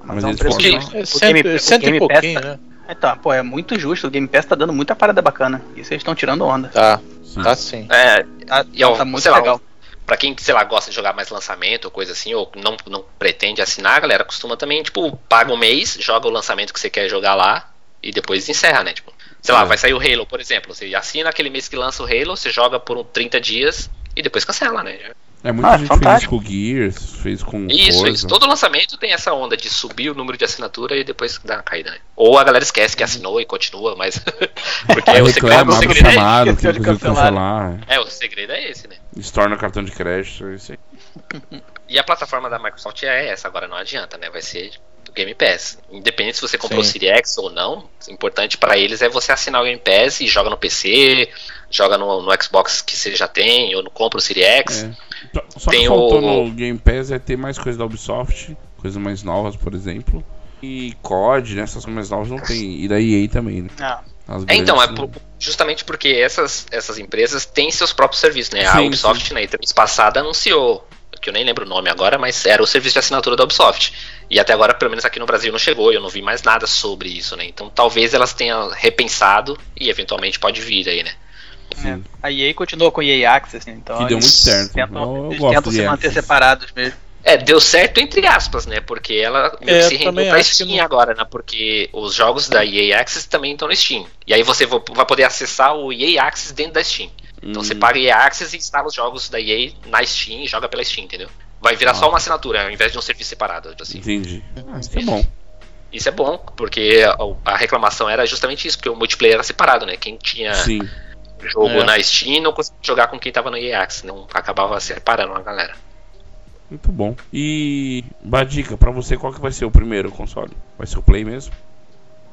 Mas, mas é um preço de... É cento, cento e pouquinho, tá... né? Então, pô, é muito justo. O Game Pass tá dando muita parada bacana. E vocês estão tirando onda. Tá, sim. tá sim. É, tá, e tá muito legal. Lá, pra quem, sei lá, gosta de jogar mais lançamento ou coisa assim, ou não, não pretende assinar, a galera costuma também, tipo, paga um mês, joga o lançamento que você quer jogar lá e depois encerra, né? Tipo, sei é. lá, vai sair o Halo, por exemplo. Você assina aquele mês que lança o Halo, você joga por 30 dias e depois cancela, né? É, muita ah, gente fantástico. fez com Gears, fez com. Isso, isso. Todo lançamento tem essa onda de subir o número de assinatura e depois dar uma caída. Né? Ou a galera esquece que assinou e continua, mas. Porque é, o segredo, o segredo chamado, é esse. De cancelar. É, o segredo é esse, né? Estorna cartão de crédito, é isso aí. e a plataforma da Microsoft é essa, agora não adianta, né? Vai ser do Game Pass. Independente se você comprou Sim. o Series X ou não, o importante para eles é você assinar o Game Pass e joga no PC, joga no, no Xbox que você já tem, ou no compra o Series X. É. Só tem que faltou o... no Game Pass é ter mais coisa da Ubisoft, coisas mais novas, por exemplo. E COD, né, essas coisas mais novas não tem. E da EA também, né? Ah. É, então, é por, justamente porque essas, essas empresas têm seus próprios serviços, né? Sim, a Ubisoft sim. na E3 passada anunciou, que eu nem lembro o nome agora, mas era o serviço de assinatura da Ubisoft. E até agora, pelo menos aqui no Brasil, não chegou, eu não vi mais nada sobre isso, né? Então talvez elas tenham repensado e eventualmente pode vir aí, né? É. A EA continuou com EA Access, né? então que deu muito certo. Tentam, eles tentam se manter separados mesmo. É, deu certo entre aspas, né? Porque ela meio é, que se rendeu pra Steam não... agora, né? Porque os jogos da EA Access também estão no Steam. E aí você vai poder acessar o EA Access dentro da Steam. Então hum. você paga EA Access e instala os jogos da EA na Steam e joga pela Steam, entendeu? Vai virar ah. só uma assinatura, ao invés de um serviço separado. Assim. Entendi. Ah, isso é bom. Isso é bom, porque a, a reclamação era justamente isso, porque o multiplayer era separado, né? Quem tinha Sim jogo é. na Steam não conseguia jogar com quem tava no EAX, não acabava separando a galera. Muito bom. E Badica, para você qual que vai ser o primeiro console? Vai ser o Play mesmo?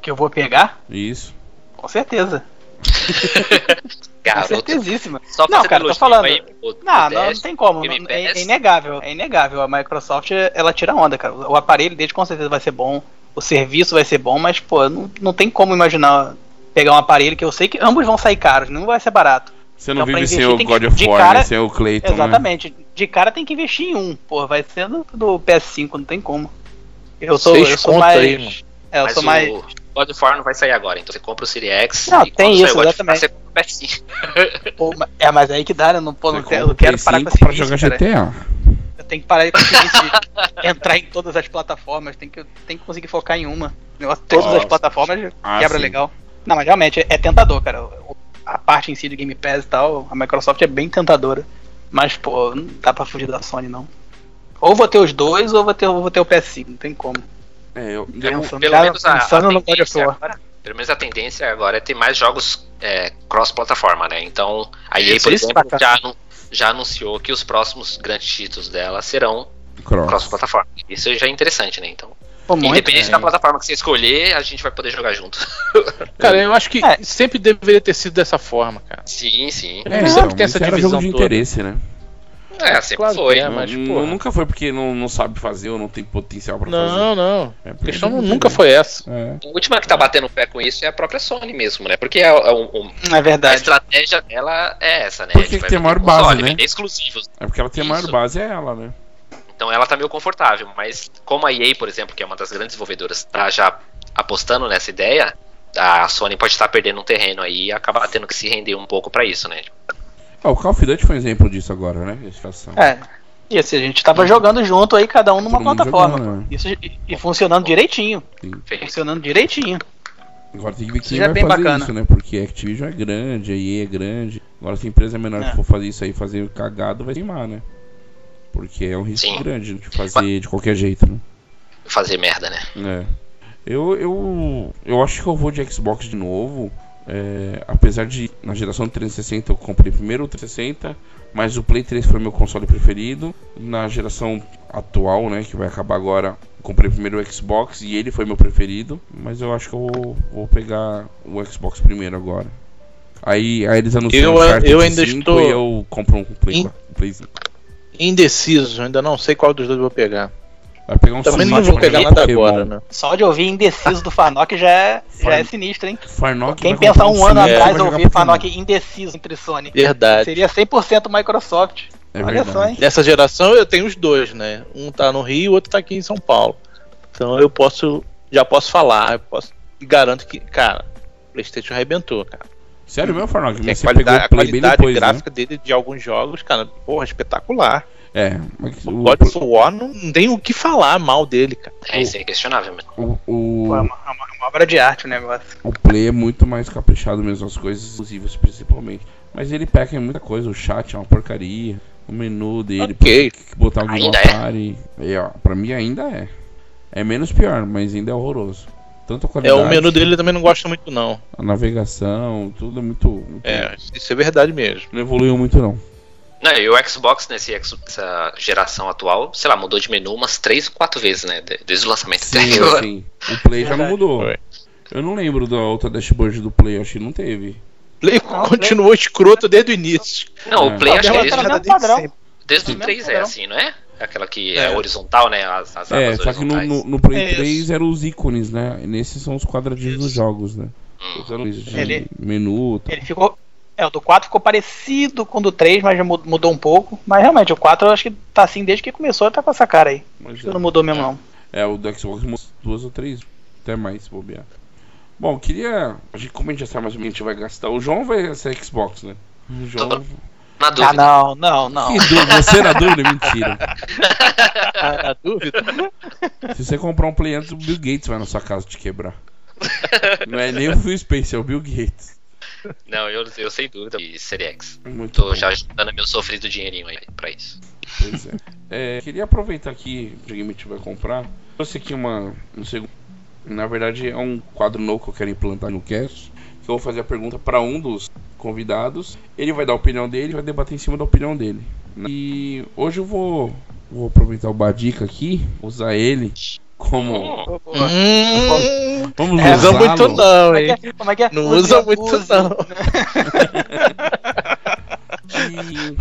Que eu vou pegar? Isso. Com certeza. Com certezíssima. Só não, cara, tô falando. Aí, não, não, não, tem como. É, é, inegável. É inegável. A Microsoft, ela tira onda, cara. O aparelho dele com certeza vai ser bom. O serviço vai ser bom, mas, pô, não, não tem como imaginar pegar um aparelho que eu sei que ambos vão sair caros, não vai ser barato. Você não então, vive sem o God of War, cara, né? sem o Clayton. Né? Exatamente. Né? De cara tem que investir em um. Pô, vai ser do, do PS5, não tem como. Eu sou, eu sou mais. Aí, é, eu Mas sou o mais. God of War não vai sair agora, então você compra o Series X. Não, tem isso, exatamente. Você compra o PS5. Pô, é, mas aí que dá, né? Não, pô, não, quero, eu quero parar com esse pra jogar GTA. Eu tenho que parar com esse entrar em todas as plataformas, tem que, tem que conseguir focar em uma. Todas as plataformas ah, quebra sim. legal. Não, mas realmente é, é tentador, cara. A parte em si do Game Pass e tal, a Microsoft é bem tentadora. Mas, pô, não dá pra fugir da Sony, não. Ou vou ter os dois, ou vou ter, ou vou ter o PS5, não tem como. É, eu, pensando, pelo, menos a, a agora, pelo menos a tendência agora é ter mais jogos é, cross-plataforma, né? Então, a EA, por exemplo, já, já anunciou que os próximos grandes títulos dela serão cross-plataforma. Cross Isso já é interessante, né? Então, Pô, Independente da plataforma que você escolher, a gente vai poder jogar junto. Cara, eu acho que é. sempre deveria ter sido dessa forma, cara. Sim, sim. É, sempre então, tem essa divisão jogo de toda. interesse, né? É, sempre claro foi. É, mas, não, nunca foi porque não, não sabe fazer ou não tem potencial pra não, fazer. Não, não. É a questão nunca foi essa. É. A última que tá batendo pé com isso é a própria Sony mesmo, né? Porque é, é, um, é verdade. a estratégia dela é essa, né? Porque tem a maior base, né? Exclusivos. É porque ela tem a maior base, é ela, né? Então ela tá meio confortável, mas como a EA, por exemplo, que é uma das grandes desenvolvedoras, tá já apostando nessa ideia, a Sony pode estar perdendo um terreno aí e acabar tendo que se render um pouco para isso, né? Ah, o Call of Duty foi um exemplo disso agora, né? É. E assim, a gente tava jogando junto aí, cada um numa plataforma. Jogando, né? Isso, e, e, funcionando direitinho. Sim. Funcionando direitinho. Agora tem que ver quem é vai fazer bacana. isso, né? Porque a Activision é grande, a EA é grande. Agora se a empresa menor é. que for fazer isso aí, fazer cagado, vai queimar, né? Porque é um risco Sim. grande de fazer de qualquer jeito, né? Fazer merda, né? É. Eu, eu, eu acho que eu vou de Xbox de novo. É, apesar de na geração 360 eu comprei primeiro o 360, mas o Play 3 foi meu console preferido. Na geração atual, né, que vai acabar agora, comprei primeiro o Xbox e ele foi meu preferido. Mas eu acho que eu vou, vou pegar o Xbox primeiro agora. Aí, aí eles anunciam eu, eu ainda estou e eu compro um Play, in... 4, Play 5 indeciso, ainda não sei qual dos dois vou pegar. Vai pegar um Também não vou pegar nada agora, né? Só de ouvir indeciso do Farnock já é, já é sinistro, hein? Farnock Quem pensar um ano atrás ouvir Farnock indeciso entre Sony. Verdade. Seria 100% Microsoft. É Olha só, hein? Dessa geração eu tenho os dois, né? Um tá no Rio, o outro tá aqui em São Paulo. Então eu posso, já posso falar, eu posso, garanto que, cara, o PlayStation arrebentou, cara. Sério mesmo, Farnock? A qualidade, a qualidade depois, né? gráfica né? dele de alguns jogos, cara, porra, espetacular. É, mas o God of War não, não tem o que falar mal dele, cara. É, isso é inquestionável mesmo. O, o... é, uma, é uma, obra de arte o negócio. O play é muito mais caprichado mesmo, as coisas exclusivas principalmente. Mas ele peca em muita coisa, o chat é uma porcaria, o menu dele, okay. botar alguém no Atari. É. ó, pra mim ainda é. É menos pior, mas ainda é horroroso. Tanto a qualidade. É, o menu dele também não gosta muito, não. A navegação, tudo é muito. muito é, isso é verdade mesmo. Não evoluiu muito, não. Não, e o Xbox nessa geração atual, sei lá, mudou de menu umas 3, 4 vezes, né? Desde o lançamento sim, até agora. Sim. O Play já não mudou. Foi. Eu não lembro da outra dashboard do Play, acho que não teve. Play não, continuou Play... escroto desde o início. Não, é. o Play acho que é desde, padrão. desde o 3 é assim, não é? Aquela que é, é horizontal, né? As, as é, só que no, no, no Play é 3 eram os ícones, né? E nesses são os quadradinhos isso. dos jogos, né? Hum. Ele, menu. Tá. Ele ficou, é, o do 4 ficou parecido com o do 3, mas já mudou um pouco. Mas realmente, o 4 eu acho que tá assim desde que começou, tá com essa cara aí. Mas acho é. que não mudou mesmo, não. É, o do Xbox duas ou três, até mais, se bobear. Bom, queria. A gente, como a gente já sabe mais ou menos a gente vai gastar. O João vai ser Xbox, né? O João. Na dúvida. Ah, não, não, não. Que dúvida? Você na dúvida? Mentira. Na dúvida? Se você comprar um Play antes, o Bill Gates vai na sua casa te quebrar. Não é nem o Phil Spencer, é o Bill Gates. Não, eu, eu sem dúvida. E Serie X. Muito Tô bom. já juntando meu sofrido dinheirinho aí pra isso. Pois é. é queria aproveitar aqui, o Game vai comprar. Trouxe aqui uma. Não sei. Na verdade, é um quadro novo que eu quero implantar no cast. Que eu vou fazer a pergunta para um dos convidados. Ele vai dar a opinião dele vai debater em cima da opinião dele. E hoje eu vou, vou aproveitar o Badica aqui, usar ele como. Hum, Vamos é, usa muito não, hein? Como é que é? Não usa muito use. não. E...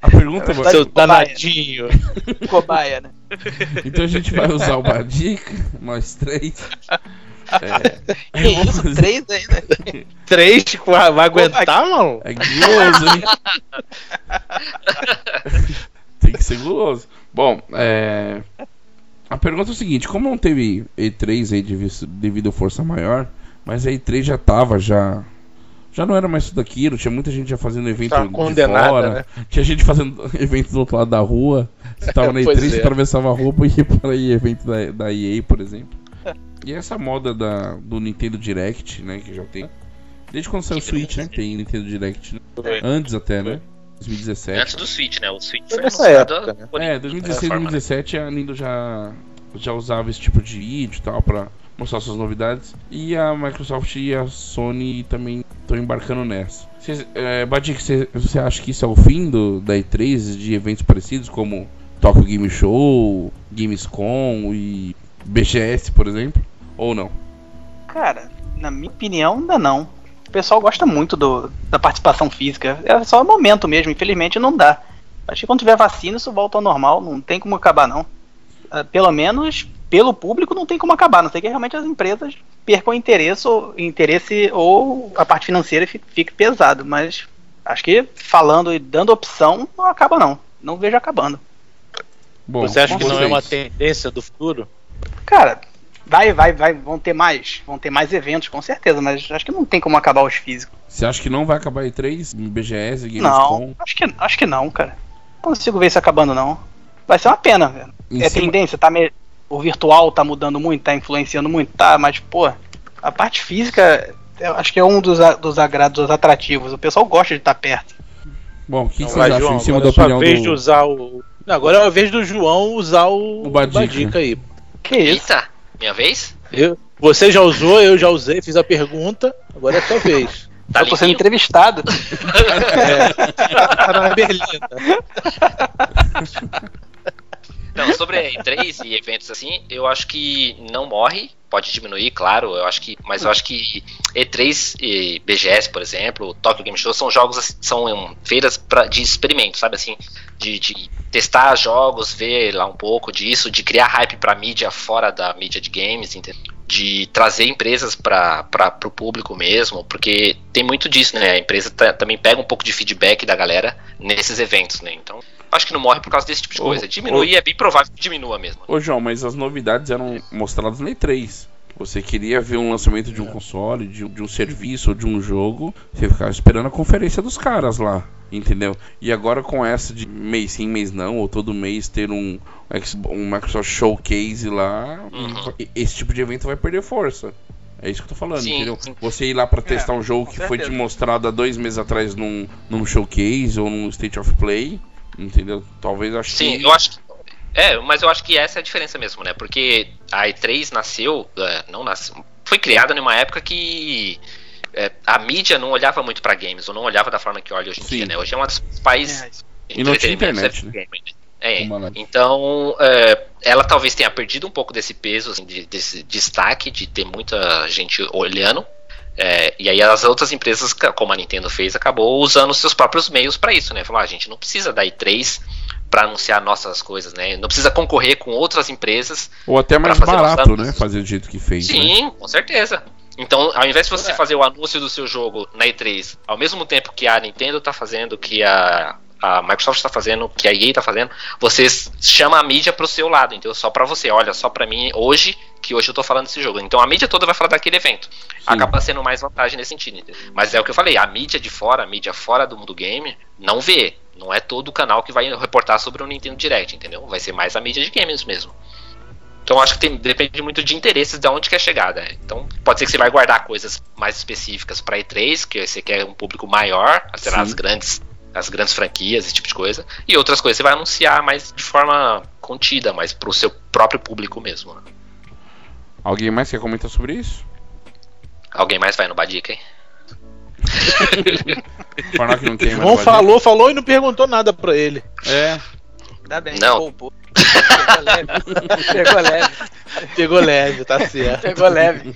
A pergunta é. Seu danadinho. Cobaia, né? Então a gente vai usar o Badica, nós três. É, que isso? Três ainda? Três? Vai aguentar, mano? É guloso, hein? Tem que ser guloso. Bom, é. A pergunta é o seguinte, como não teve E3 aí devido à força maior, mas a E3 já tava, já. Já não era mais tudo aquilo, tinha muita gente já fazendo evento de fora, né? tinha gente fazendo evento do outro lado da rua. Você tava na E3, é. atravessava a rua e ia para aí, evento da, da EA, por exemplo. E essa moda da, do Nintendo Direct, né, que já tem. Desde quando saiu o Switch, né? Tem Nintendo Direct. Né? Antes até, né? 2017. Antes do Switch, né? O Switch foi nessa época, né? É, 2016 2017 a Nintendo já, já usava esse tipo de vídeo e tal pra mostrar suas novidades. E a Microsoft e a Sony também estão embarcando nessa. Cês, é, Badik, você, você acha que isso é o fim do, da E3 de eventos parecidos como Tokyo Game Show, Gamescom e BGS, por exemplo? Ou não? Cara, na minha opinião, ainda não o pessoal gosta muito do, da participação física. É só momento mesmo, infelizmente não dá. Acho que quando tiver vacina isso volta ao normal, não tem como acabar não. Uh, pelo menos pelo público não tem como acabar, não sei que realmente as empresas percam interesse ou, interesse ou a parte financeira fique, fique pesado, mas acho que falando e dando opção não acaba não. Não vejo acabando. Bom, Você acha que não é uma tendência do futuro? Cara, Vai, vai, vai, vão ter mais, vão ter mais eventos, com certeza, mas acho que não tem como acabar os físicos. Você acha que não vai acabar E3, BGS, Gamescom? Não, acho que, acho que não, cara. Não consigo ver isso acabando, não. Vai ser uma pena, velho. Em é cima... tendência, tá me... o virtual tá mudando muito, tá influenciando muito, tá, mas, pô, a parte física, eu acho que é um dos, dos agrados, dos atrativos. O pessoal gosta de estar tá perto. Bom, o que, que vocês acham em cima da é opinião vez do... de usar o... agora é a vez do João usar o, o Badica. Badica aí. Que isso? Eita. Minha vez? Eu, você já usou, eu já usei, fiz a pergunta, agora é a sua vez. Tá eu tô sendo entrevistado. é. Tá na Berlinda. Não, sobre E3 e eventos assim, eu acho que não morre, pode diminuir, claro, eu acho que, mas eu acho que E3 e BGS, por exemplo, Tokyo Game Show são jogos são feiras pra, de experimento, sabe assim, de, de, testar jogos, ver lá um pouco disso, de criar hype pra mídia fora da mídia de games, entendeu? de trazer empresas para o público mesmo, porque tem muito disso, né? A empresa também pega um pouco de feedback da galera nesses eventos, né? Então, acho que não morre por causa desse tipo de coisa. Diminuir é bem provável que diminua mesmo. Ô, João, mas as novidades eram mostradas no E3. Você queria ver um lançamento de um console, de, de um serviço ou de um jogo, você ficava esperando a conferência dos caras lá entendeu? E agora com essa de mês sim, mês não, ou todo mês ter um, um Microsoft Showcase lá, uhum. esse tipo de evento vai perder força. É isso que eu tô falando, sim, entendeu? Sim. Você ir lá para testar é, um jogo que certeza. foi te mostrado há dois meses atrás num, num showcase ou num State of Play, entendeu? Talvez acho Sim, que... eu acho que é, mas eu acho que essa é a diferença mesmo, né? Porque a E3 nasceu, é, não nasceu, foi criada numa época que é, a mídia não olhava muito para games, ou não olhava da forma que olha hoje em Sim. dia, né? Hoje é um dos países. É. E não tinha internet. Né? É, então é, ela talvez tenha perdido um pouco desse peso, assim, de, desse destaque de ter muita gente olhando. É, e aí as outras empresas, como a Nintendo fez, acabou usando seus próprios meios para isso, né? Falou, ah, a gente não precisa da E3 para anunciar nossas coisas, né? Não precisa concorrer com outras empresas. Ou até mais barato, né? Fazer do jeito que fez. Sim, né? com certeza. Então, ao invés de você é. fazer o anúncio do seu jogo na E3, ao mesmo tempo que a Nintendo está fazendo, que a, a Microsoft está fazendo, que a EA está fazendo, você chama a mídia para o seu lado, então só para você, olha, só para mim hoje, que hoje eu estou falando desse jogo. Então a mídia toda vai falar daquele evento. Sim. Acaba sendo mais vantagem nesse sentido. Entendeu? Mas é o que eu falei, a mídia de fora, a mídia fora do mundo game, não vê. Não é todo o canal que vai reportar sobre o Nintendo Direct, entendeu? Vai ser mais a mídia de games mesmo. Então acho que tem, depende muito de interesses de onde quer chegar, né? Então pode ser que você vai guardar coisas mais específicas para E3, que você quer um público maior, sei lá, as grandes as grandes franquias, esse tipo de coisa, e outras coisas você vai anunciar mais de forma contida, mais para o seu próprio público mesmo. Né? Alguém mais quer comentar sobre isso? Alguém mais vai no Badica, hein? que não tem João falou, falou e não perguntou nada pra ele. É. Tá bem, não. Poupou. Pegou leve. Pegou leve. Pegou leve, tá certo. Pegou leve.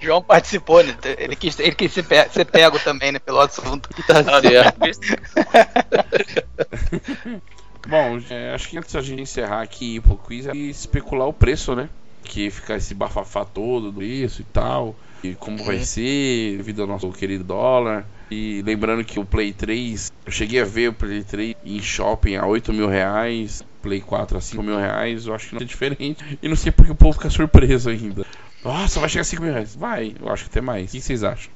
João participou, né? Ele quis, ele quis ser, pe ser pego também, né? Pelo assunto. Tá certo. Bom, é, acho que antes da gente encerrar aqui o quiz é especular o preço, né? Que ficar esse bafafá todo do isso e tal. E como vai uhum. ser devido ao nosso querido dólar. E lembrando que o Play 3, eu cheguei a ver o Play 3 em shopping a 8 mil reais, Play 4 a 5 mil reais, eu acho que não é diferente. E não sei porque o povo fica surpreso ainda. Nossa, vai chegar a 5 mil reais. Vai, eu acho que até mais. O que vocês acham?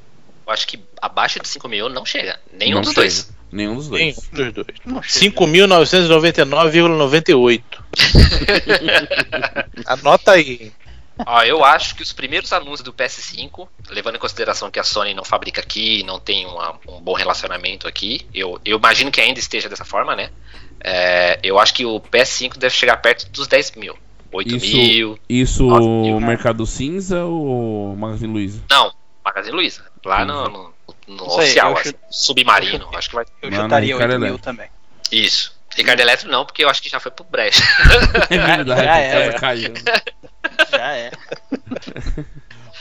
Eu acho que abaixo de 5 mil não chega. Nenhum não dos chega. dois. Nenhum dos dois. Nenhum dos dois. 5.999,98. Anota aí. Ó, eu acho que os primeiros anúncios do PS5, levando em consideração que a Sony não fabrica aqui, não tem uma, um bom relacionamento aqui, eu, eu imagino que ainda esteja dessa forma, né? É, eu acho que o PS5 deve chegar perto dos 10 mil. 8 isso, mil. Isso mil, Mercado Cinza ou Magazine Luiza? Não, Magazine Luiza. Lá no, no, no oficial, aí, submarino. Eu, acho que vai Eu chutaria 8 mil também. Isso. Ricardo Eletro não, porque eu acho que já foi pro brecha. é verdade, já é. caiu. Já é.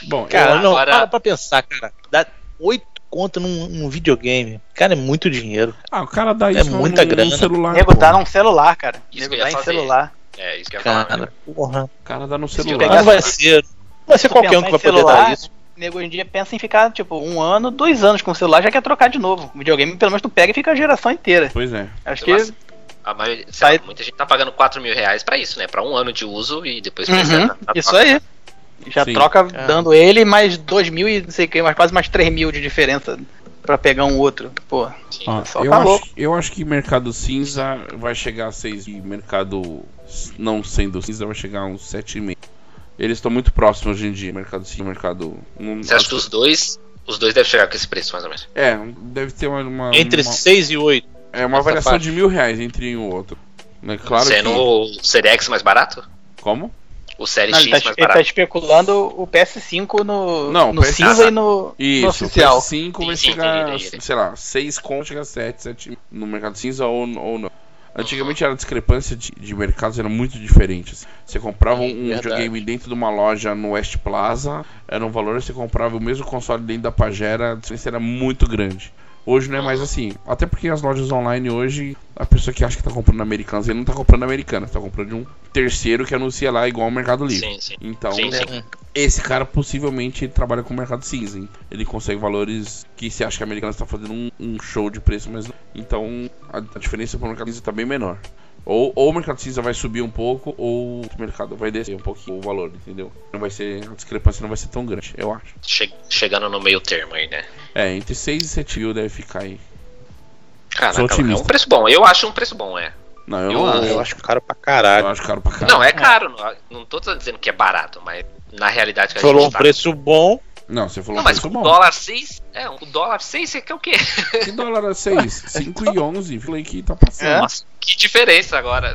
Bom, cara, eu, não, agora... para pra pensar, cara. Dá 8 conto num, num, videogame. Cara, é muito dinheiro. Ah, o cara dá é isso é muita num, grana. num celular. Nego dá num celular, cara. Isso Nego dá em celular. É, isso que eu ia falar. Cara, porra. O cara dá no celular. Não vai ser. Não vai ser qualquer um que vai celular, poder dar isso. Nego hoje em dia pensa em ficar, tipo, um ano, dois anos com o celular, já quer trocar de novo. O videogame, pelo menos, tu pega e fica a geração inteira. Pois é. Acho que. A maioria, sai... muita gente tá pagando 4 mil reais pra isso, né? Pra um ano de uso e depois uhum, precisa. Isso aí. Já Sim. troca é. dando ele mais 2 mil e não sei o que, mais quase mais 3 mil de diferença para pegar um outro. Pô, ah, eu, acho, eu acho que mercado cinza vai chegar a 6 e mercado não sendo cinza vai chegar a uns 7,5. Eles estão muito próximos hoje em dia, mercado cinza, mercado. Não, Você acha que os dois, os dois devem chegar com esse preço mais ou menos? É, deve ter uma, uma entre uma, 6 e 8. É uma variação parte. de mil reais entre um e o outro. É claro Sendo que... o Series X mais barato? Como? O Série X ele tá, mais ele tá especulando o PS5 no, não, no PS... cinza e no, Isso, no oficial. O PS5 vai chegar, sei lá, 6 conto, chega a 7, 7 no mercado cinza ou, ou não. Antigamente a discrepância de, de mercados era muito diferente. Assim. Você comprava um, um videogame dentro de uma loja no West Plaza, era um valor, você comprava o mesmo console dentro da Pagera, a diferença era muito grande. Hoje não é mais assim. Até porque as lojas online hoje, a pessoa que acha que tá comprando americanas, ele não tá comprando americanas, tá comprando de um terceiro que anuncia lá igual ao Mercado Livre. Sim, sim. Então, sim, esse cara possivelmente trabalha com o mercado cinza. Ele consegue valores que se acha que a americana está fazendo um, um, show de preço, mas não. Então a, a diferença para o mercado cinza tá bem menor. Ou, ou o mercado cinza vai subir um pouco, ou o mercado vai descer um pouquinho o valor, entendeu? Não vai ser. A discrepância não vai ser tão grande, eu acho. Che chegando no meio termo aí, né? É, entre 6 e 7 mil deve ficar aí. Caraca, é um preço bom. Eu acho um preço bom, é. Não, eu, eu não acho. Eu acho caro pra caralho. Eu acho caro pra caralho. Não, é caro. Não, não tô dizendo que é barato, mas na realidade que a Falou gente um tá... preço bom. Não, você falou não, mas com dólar 6. É, um dólar 6 você quer o quê? Que dólar é 6? 5 e 11. Falei que tá passando. É. Nossa, que diferença agora.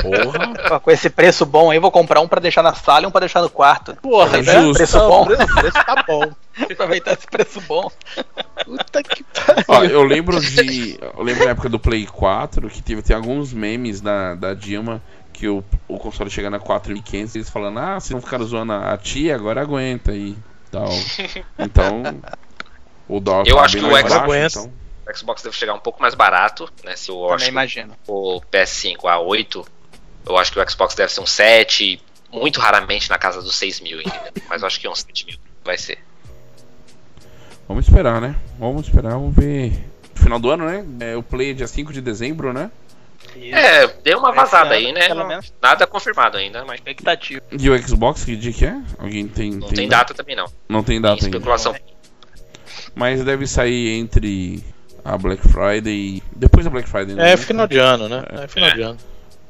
Porra. Com esse preço bom aí, vou comprar um pra deixar na sala e um pra deixar no quarto. Porra, é justo. Preço bom. O preço tá bom. Aproveitar esse preço bom. Puta que pariu. Ó, eu lembro de. Eu lembro na época do Play 4 que teve, tem alguns memes da, da Dilma que o, o console chegando a 4.500 eles falando, ah, se não ficar zoando a tia, agora aguenta aí. Então, então o dólar Eu acho que o Xbox, então. o Xbox deve chegar um pouco mais barato, né? Se o, Também imagino. o PS5 a 8, eu acho que o Xbox deve ser um 7, muito raramente na casa dos 6 mil, mas eu acho que uns 7 mil vai ser. Vamos esperar, né? Vamos esperar, vamos ver. Final do ano, né? É, o play é dia 5 de dezembro, né? Isso. É, deu uma vazada aí, né? Nada confirmado ainda, mas expectativa. E o Xbox, que dia que é? Alguém tem. Não tem, tem data também não. Não tem data tem especulação. ainda. Mas deve sair entre a Black Friday e. Depois da Black Friday, né? É final de ano, né? É, é final é. de ano.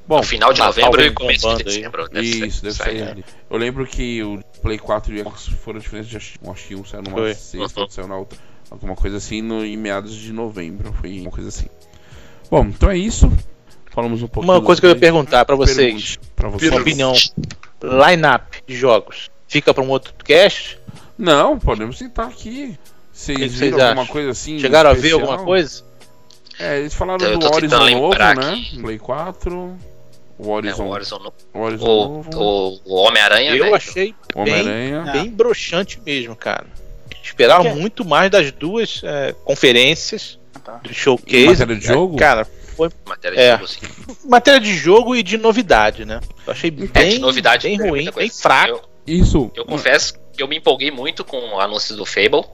Bom, final de novembro e começo de dezembro. Deve Isso, deve sair. sair Eu lembro que o Play 4 e o Xbox foram diferentes de acho que um saiu numa Foi. sexta, outro saiu na outra. Alguma coisa assim no, em meados de novembro. Foi uma coisa assim. Bom, então é isso. Falamos um pouco. Uma coisa que eu ia perguntar para vocês. Para vocês. Sua opinião. Line-up de jogos. Fica para um outro cast? Não, podemos sentar aqui. Vocês viram alguma acham? coisa assim? Chegaram especial? a ver alguma coisa? É, eles falaram eu do Horizon novo, né? Play 4. O Horizon, é, o Horizon, no... o, Horizon o, novo. O, Homem-Aranha. Eu achei bem, bem broxante mesmo, cara. Esperava muito mais das duas é, conferências tá. do showcase. Matéria de jogo? Cara, foi. Matéria de é, jogo, sim. Matéria de jogo e de novidade, né? Eu achei bem, é, de novidade, bem ruim, bem fraco. Eu, Isso. Eu confesso que eu me empolguei muito com o anúncio do Fable.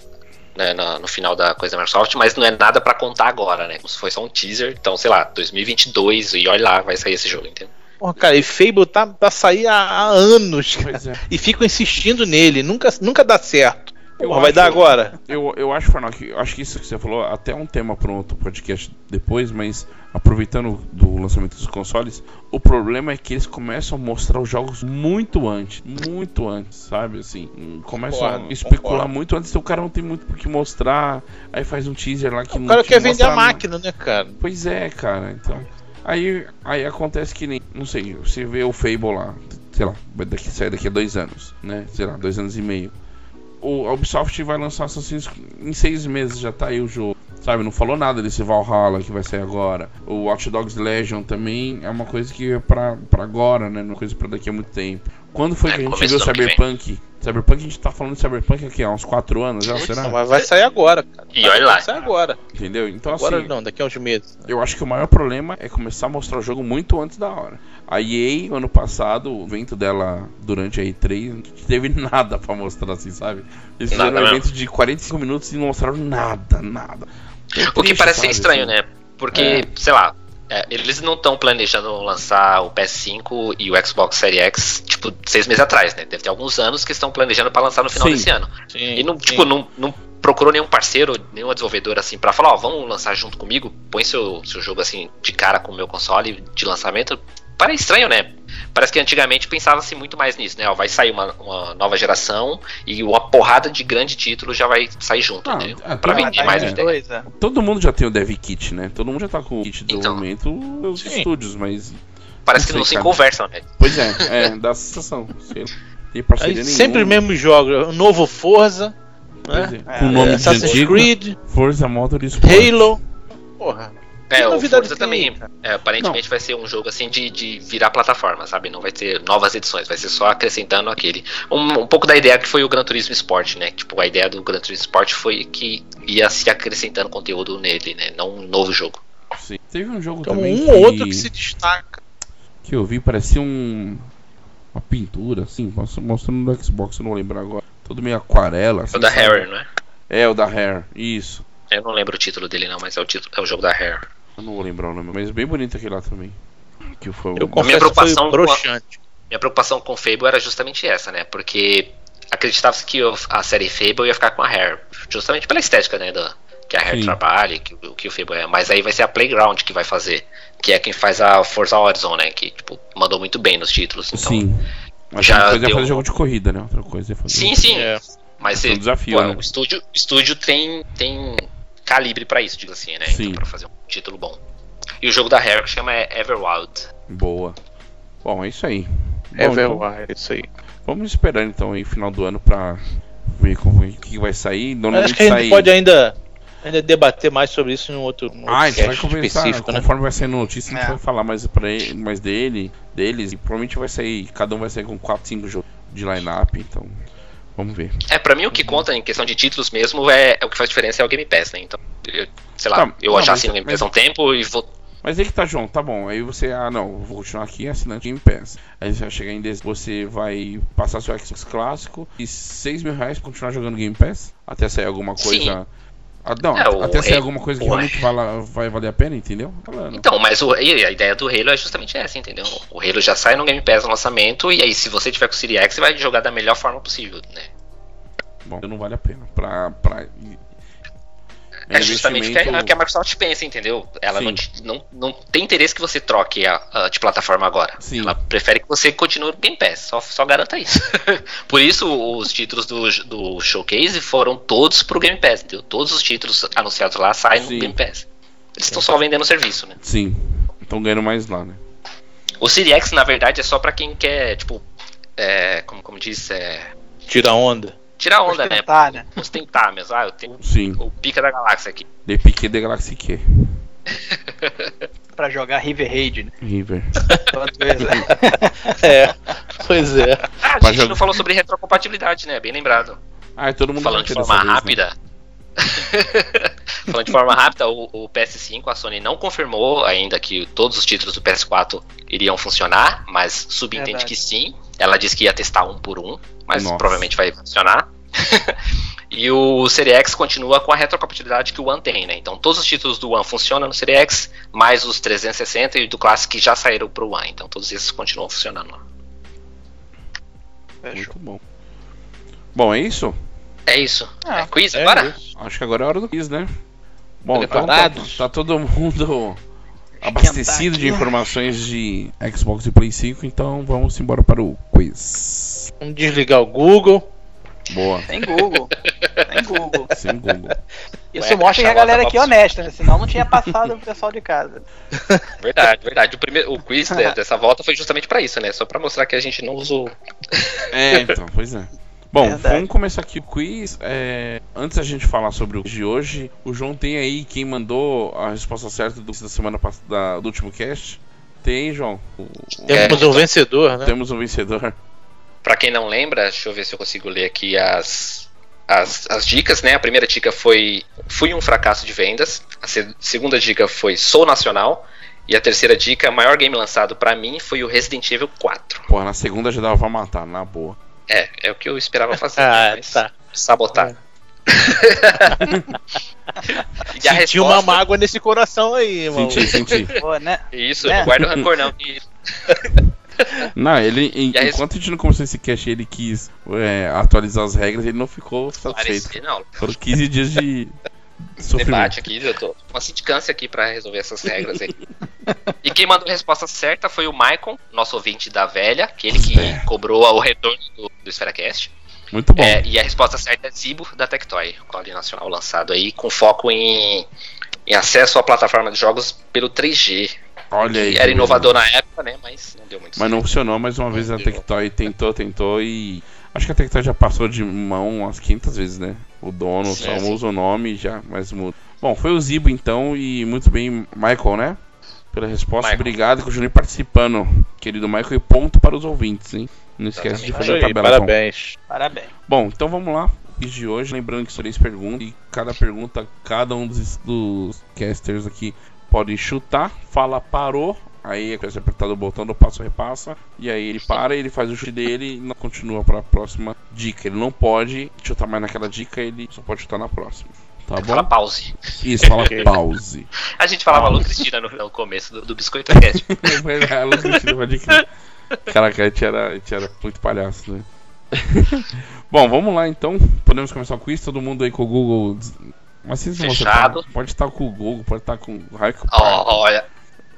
Né, no, no, final da coisa da Microsoft, mas não é nada para contar agora, né? Foi só um teaser, então, sei lá, 2022 e olha lá, vai sair esse jogo, entendeu? Porra, cara, e Fable tá pra sair há, há anos, é. E ficam insistindo nele, nunca, nunca dá certo. Eu vai dar agora. Eu, eu acho, Farnock, eu acho que isso que você falou, até um tema para um outro podcast depois, mas aproveitando do lançamento dos consoles, o problema é que eles começam a mostrar os jogos muito antes, muito antes, sabe? Assim, começam concordo, a especular concordo. muito antes, então o cara não tem muito por que mostrar, aí faz um teaser lá que o não. O cara quer vender a máquina, né, cara? Pois é, cara, então. Aí, aí acontece que nem, não sei, você vê o Fable lá, sei lá, vai daqui, sair daqui a dois anos, né? Sei lá, dois anos e meio o a Ubisoft vai lançar Assassin's Creed em seis meses, já tá aí o jogo. Sabe, não falou nada desse Valhalla que vai sair agora. O Watch Dogs Legion também é uma coisa que é pra, pra agora, né? Não é coisa pra daqui a muito tempo. Quando foi é, que a gente viu Cyberpunk? Cyberpunk, a gente tá falando de Cyberpunk aqui há uns 4 anos já, será? Não, mas vai sair agora, cara. E olha lá. Vai sair agora. Entendeu? Então agora assim. não, daqui a uns meses. Eu acho que o maior problema é começar a mostrar o jogo muito antes da hora. A EA, ano passado, o evento dela durante a E3, não teve nada pra mostrar assim, sabe? Eles fizeram um evento de 45 minutos e não mostraram nada, nada. o que parece ser estranho, assim. né? Porque, é. sei lá, é, eles não estão planejando lançar o PS5 e o Xbox Series X, tipo, seis meses atrás, né? Deve ter alguns anos que estão planejando para lançar no final sim. desse ano. Sim, e não, tipo, não, não procurou nenhum parceiro, nenhuma desenvolvedora assim para falar, ó, vamos lançar junto comigo, põe seu, seu jogo assim de cara com o meu console de lançamento. Parece estranho, né? Parece que antigamente pensava-se muito mais nisso, né? Ó, vai sair uma, uma, nova geração e uma porrada de grande título já vai sair junto, ah, né? Pra vender mais é, é. Todo mundo já tem o Dev Kit, né? Todo mundo já tá com o kit de então, dos estúdios, mas. Parece não que não se conversam, né? Pois é, é, dá a sensação. Tem parceria nenhuma. Sempre o mesmo jogo, novo Forza, né? É. Com o nome é, Assassin's Creed, Forza Motorsport. Halo. Porra. É, o Forza também. É, aparentemente não. vai ser um jogo assim de, de virar plataforma, sabe? Não vai ter novas edições, vai ser só acrescentando aquele. Um, um pouco da ideia que foi o Gran Turismo Sport, né? Tipo, a ideia do Gran Turismo Sport foi que ia se acrescentando conteúdo nele, né? Não um novo jogo. Sim. Teve um jogo então, também. Um que... outro que se destaca. Que eu vi, parecia um. Uma pintura, assim, mostrando no Xbox, eu não lembro agora. Todo meio aquarela. Assim, o da Harry, não é? É, o da Hair, isso. Eu não lembro o título dele não, mas é o, título, é o jogo da Hair. Eu não vou lembrar o nome, mas bem bonito aquele lá também. Que foi eu minha preocupação foi com a, minha preocupação com o Fable era justamente essa, né? Porque acreditava-se que a série Fable ia ficar com a Hair, justamente pela estética, né? Do, que a Hair Sim. trabalha, que, que o Fable é. Mas aí vai ser a Playground que vai fazer, que é quem faz a Forza Horizon, né? Que tipo, mandou muito bem nos títulos. Então, Sim. Mas já coisa deu... é fazer jogo de corrida, né? Outra coisa é fazer. Sim, sim. É. Mas é um desafio, pô, né? o estúdio, estúdio tem, tem calibre para isso, digo assim, né? Então, Sim. Então, pra fazer um título bom. E o jogo da Rare que chama Everwild. Boa. Bom, é isso aí. Bom, Everwild, então, é isso aí. Vamos esperar então aí final do ano pra ver como é que vai sair. Acho que a gente sai... pode ainda, ainda debater mais sobre isso em um outro, um ah, a gente vai conversar, específico, né? conforme vai sair notícia, a gente é. vai falar mais, pra ele, mais dele, deles, e provavelmente vai sair, cada um vai sair com 4, 5 jogos de line-up, então Vamos ver. É, pra mim o que conta em questão de títulos mesmo é, é o que faz diferença é o Game Pass, né? Então, eu, sei lá, tá, eu não, já assino o Game Pass há um tempo e vou. Mas aí que tá, João, tá bom. Aí você, ah, não, vou continuar aqui assinando Game Pass. Aí você vai chegar em dezembro, você vai passar seu Xbox clássico e 6 mil reais pra continuar jogando Game Pass até sair alguma coisa. Sim. Ah, não, é, até sair alguma coisa que realmente vai, vai valer a pena, entendeu? Falando. Então, mas o, a ideia do Halo é justamente essa, entendeu? O Halo já sai no Game Pass no lançamento, e aí se você tiver com o Series X, você vai jogar da melhor forma possível, né? Bom, não vale a pena. Pra, pra... É justamente o que a, que a Microsoft pensa, entendeu? Ela não, não, não tem interesse que você troque a, a de plataforma agora. Sim. Ela prefere que você continue no Game Pass. Só, só garanta isso. Por isso, os títulos do, do Showcase foram todos pro Game Pass, entendeu? Todos os títulos anunciados lá saem Sim. no Game Pass. Eles estão só vendendo serviço, né? Sim. Estão ganhando mais lá, né? O Series X, na verdade, é só para quem quer, tipo, é, como, como diz, é... Tira onda. Tira onda, né? Ostentar, né? Ostentar mesmo. Ah, eu tenho Sim. o pica da galáxia aqui. De pique da galáxia que? pra jogar River Raid, né? River. é, pois é. Ah, a gente jogar... não falou sobre retrocompatibilidade, né? Bem lembrado. Ah, todo mundo Falando de forma vez, né? rápida. Né? Falando de forma rápida, o, o, PS5, a Sony não confirmou ainda que todos os títulos do PS4 iriam funcionar, mas subentende Verdade. que sim. Ela disse que ia testar um por um, mas Nossa. provavelmente vai funcionar. e o Series X continua com a retrocompatibilidade que o One tem, né? Então todos os títulos do One funcionam no Series X, mais os 360 e do Classic já saíram pro One. Então todos esses continuam funcionando. Muito bom. Bom, é isso? É isso. Ah, é quiz é agora? Isso. Acho que agora é hora do quiz, né? Bom, então tá, tá, todo mundo abastecido de informações de Xbox e Play 5, então vamos embora para o quiz. Vamos desligar o Google. Boa. Sem Google. Sem Google. Sem Google. Isso Ué, mostra que a galera aqui é honesta, né? Senão não tinha passado o pessoal de casa. Verdade, verdade. O, primeiro, o quiz dessa volta foi justamente para isso, né? Só para mostrar que a gente não usou. É, então, pois é. Bom, Verdade. vamos começar aqui o quiz. É, antes da gente falar sobre o de hoje, o João tem aí quem mandou a resposta certa do, da semana passada, do último cast. Tem, João? Temos é, um vencedor, né? Temos um vencedor. Para quem não lembra, deixa eu ver se eu consigo ler aqui as, as, as dicas, né? A primeira dica foi Fui um fracasso de vendas. A se, segunda dica foi Sou nacional. E a terceira dica, maior game lançado para mim foi o Resident Evil 4. Pô, na segunda já dava pra matar, na boa. É, é o que eu esperava fazer. ah, mas tá. Sabotar. É. e Senti resposta... uma mágoa nesse coração aí, mano. Senti, senti. Pô, né? Isso, né? não guarda o rancor não. Não, ele, em, a enquanto a gente não começou esse cast ele quis é, atualizar as regras, ele não ficou satisfeito. Parece, não. Foram 15 dias de, debate aqui, eu tô com uma sindicância aqui para resolver essas regras aí. e quem mandou a resposta certa foi o Maicon, nosso ouvinte da velha, aquele que é. cobrou o retorno do, do Esferacast. Muito bom. É, e a resposta certa é Zibo da Tectoy, o código nacional lançado aí, com foco em, em acesso à plataforma de jogos pelo 3G. Olha aí. Era inovador na época, né? Mas não deu muito Mas certo. não funcionou mais uma vez a Tectoy tentou, tentou e Acho que a Tectoy já passou de mão umas 500 vezes, né? O dono só sim. usa o nome e já, mas muda. Bom, foi o Zibo então e muito bem, Michael, né? Pela resposta. Michael. Obrigado, continue participando, querido Michael, e ponto para os ouvintes, hein? Não esquece de fazer a tabela. Tom. parabéns. Parabéns. Bom, então vamos lá. Quiz de hoje, lembrando que são três perguntas e cada pergunta, cada um dos, dos casters aqui pode chutar, fala parou, aí é você apertar o botão do passo repassa, e aí ele para, ele faz o chute dele e não continua para a próxima dica. Ele não pode chutar mais naquela dica, ele só pode chutar na próxima. Tá Fala bom? pause. Isso, fala pause. A gente falava Lu Cristina no, no começo do, do Biscoito Cast. É, Lu Cristina, pode crer. Caraca, a gente era, a gente era muito palhaço, né? Bom, vamos lá então. Podemos começar o quiz. Todo mundo aí com o Google. Mas estar- Pode estar com o Google, pode estar com o Raiko. Ó, olha.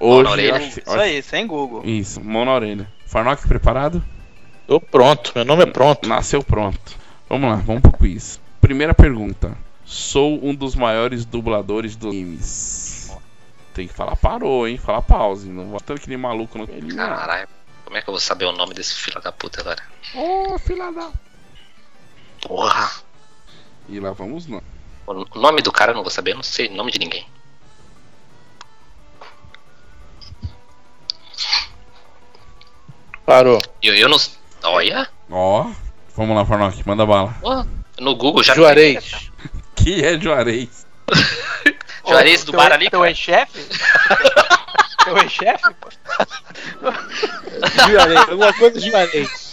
Mão Hoje, na orelha. acho Isso aí, sem Google. Isso, mão na orelha. Farnock preparado? Tô pronto, meu nome é pronto. Nasceu pronto. Vamos lá, vamos pro quiz. Primeira pergunta. Sou um dos maiores dubladores dos games. Tem que falar parou, hein? Falar pause. Não vou estar que nem maluco no. Caralho. Como é que eu vou saber o nome desse filho da puta agora? Ô, filha da. Porra. E lá vamos lá. O nome do cara eu não vou saber, eu não sei o nome de ninguém. Parou. Eu, eu não. Olha. Ó, vamos lá, Farnock, manda bala. Ó, No Google já Juarez. Que é Juarez? Juarez do bar ali, Teu ex-chefe? teu ex-chefe? Juarez. Alguma coisa de Juarez.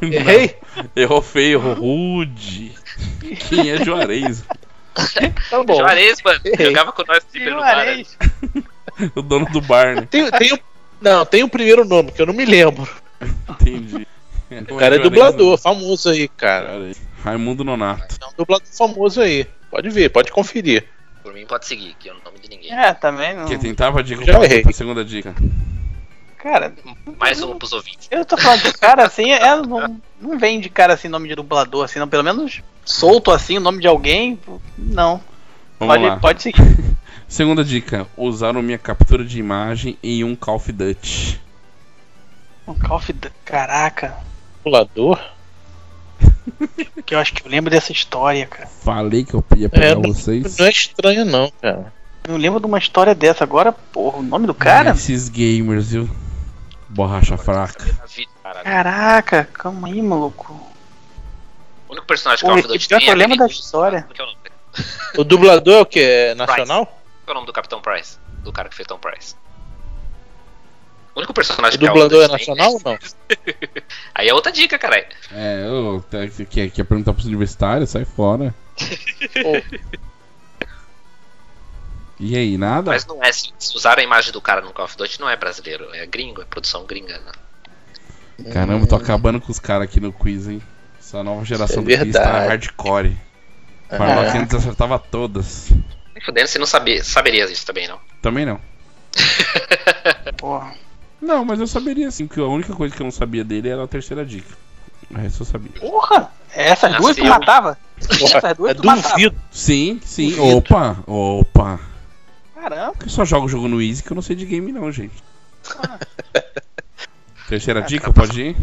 Errei? Errou feio, errou rude. Quem é Juarez? Tá bom. Juarez, mano. Errei. Jogava com nós sempre no bar. né? Juarez. O dono do bar, né? Tem, tem, o- não, tem o primeiro nome, que eu não me lembro. Entendi. O cara é dublador, famoso aí, cara. Cara, Raimundo Nonato. É um dublador famoso aí. Pode ver, pode conferir. Por mim pode seguir, que é o nome de ninguém. É, também não. Quer tentava a dica Já errei. pra segunda dica? Cara, Mais um pros ouvintes. eu tô falando de cara assim, é, não, não vem de cara assim nome de dublador, assim, não. Pelo menos solto assim o nome de alguém, não. Vamos Pode, lá. pode seguir. Segunda dica. Usaram minha captura de imagem em um Call of Duty. Um Call of Duty. Caraca, Dublador? que eu acho que eu lembro dessa história, cara. Falei que eu ia pegar É, não, vocês. não é estranho não, cara. Eu lembro de uma história dessa. Agora, porra, o nome do cara? Esses gamers, viu? Borracha fraca. Caraca, calma aí, maluco. O único personagem que Pô, eu esse Duty pior tem que eu é lembro da história. É o? O dublador é o que? É nacional? Qual é o nome do Capitão Price? Do cara que fez Tom Price. O único personagem O que dublador é Duty tem nacional ou não? Aí é outra dica, caralho. É, eu tá- quer, quer perguntar pros universitários? Sai fora. E aí, nada? Mas não é. Se se usaram a imagem do cara no Call of Duty, não é brasileiro. É gringo, é produção gringa. Né? Caramba, tô acabando com os caras aqui no quiz, hein? Essa nova geração É do quiz tá hardcore. É. Farnock antes acertava todas. Nem fudendo, você não saber, saberia isso também, não. Também não. Porra. Não, mas eu saberia sim, que a única coisa que eu não sabia dele era a terceira dica. O resto eu sabia. Porra! Essas Ah, duas tu matava? Essas duas É tu matava. duvido. Sim, sim. Duvido. Opa, opa. Caramba. Eu só jogo jogo no Easy que eu não sei de game não, gente. Terceira Ah, dica, cara, pode ir?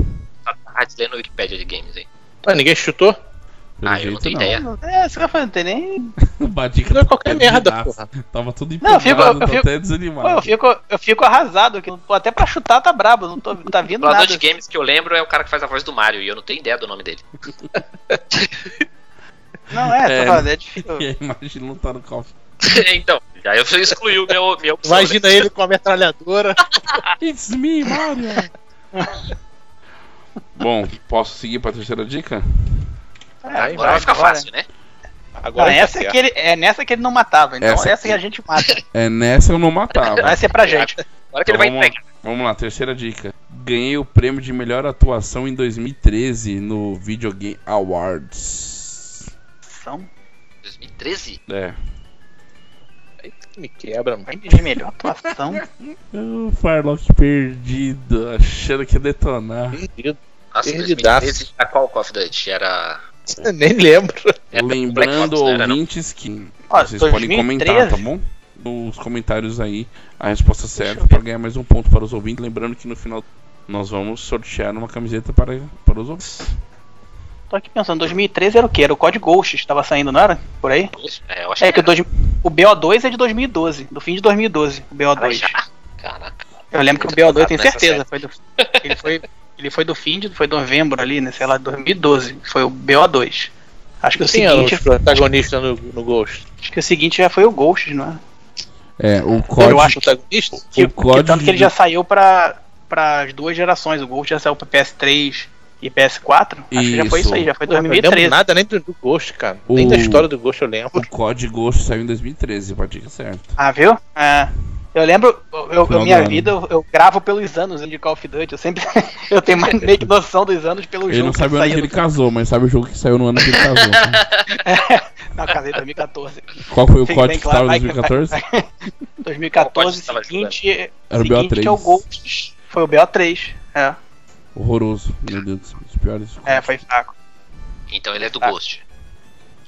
Tá tarde lendo a Wikipedia de games aí. Ah, ninguém chutou? Pelo Ah, eu não tenho ideia. É, você vai não tem nem. A dica Não é qualquer tá merda, porra. Tava tudo Não, eu fico- empolgado, eu tô fico- até Pô, eu desanimado. fico, eu fico arrasado, que pô, até pra chutar tá brabo, não, tô, não tá O vindo nada. de games que eu lembro é o cara que faz a voz do Mario, e eu não tenho ideia do nome dele. Não, é, É. falando, é difícil. Imagina não tá no call. então, já eu excluí o meu, minha opção. Imagina né? ele com a metralhadora. It's me, Mario! Bom, posso seguir pra terceira dica? Agora vai ficar fácil, né? Não, Agora essa tá que ele, é nessa que ele não matava, então Essa essa, que a gente mata. É nessa eu não matava. Vai ser pra gente. Agora que Então ele vai vamos, entregar. vamos lá, terceira dica. Ganhei o prêmio de melhor atuação em 2013 no Video Game Awards. São 2013? É. Me quebra, mano. de melhor atuação. O Farlock perdido, achando que ia detonar. Perdido. Nossa, Perdidaço. 2013 era qual Call of Duty? Era. Nem lembro. era Lembrando, Ops, não era, ouvintes, que Ó, vocês podem 2013. comentar, tá bom? Nos comentários aí a resposta certa para ganhar mais um ponto para os ouvintes. Lembrando que no final nós vamos sortear uma camiseta para, para os ouvintes. Tô aqui pensando, 2013 era o que? Era o Code Ghost, estava saindo, não era? Por aí? É, eu acho é que, que dois, o BO2 é de 2012, do fim de 2012, o BO2. Caraca. Eu lembro que o BO2 tenho certeza, foi do, ele, foi, ele foi do fim de foi novembro ali, né? Sei lá, 2012. Foi o BO2. Acho que o Quem seguinte. É o protagonista no, no Ghost. Acho que o seguinte já foi o Ghost, não é? É, o código. Eu acho que, que, o código que tanto que ele já saiu para as duas gerações. O Ghost já saiu para PS3 e PS4. Acho que já foi isso aí, já foi 2013. Não lembro nada nem do, do Ghost, cara. O... Nem da história do Ghost eu lembro. O código Ghost saiu em 2013, pode ir certo. Ah, viu? É. Eu lembro, eu, eu minha vida, eu, eu, gravo pelos anos de Call of Duty. Eu sempre eu tenho mais meio que noção dos anos pelo ele jogo. Ele não sabe o ano que ele casou, mas sabe o jogo que saiu no ano que ele casou. é, não, casei em 2014. Qual foi o Fique código que claro, estava em 2014? 2014, seguinte, Era o BO3. É o Ghost, foi o BO3, é. Horroroso, meu Deus, dos piores. É, foi fraco. Então ele é do ah. Ghost.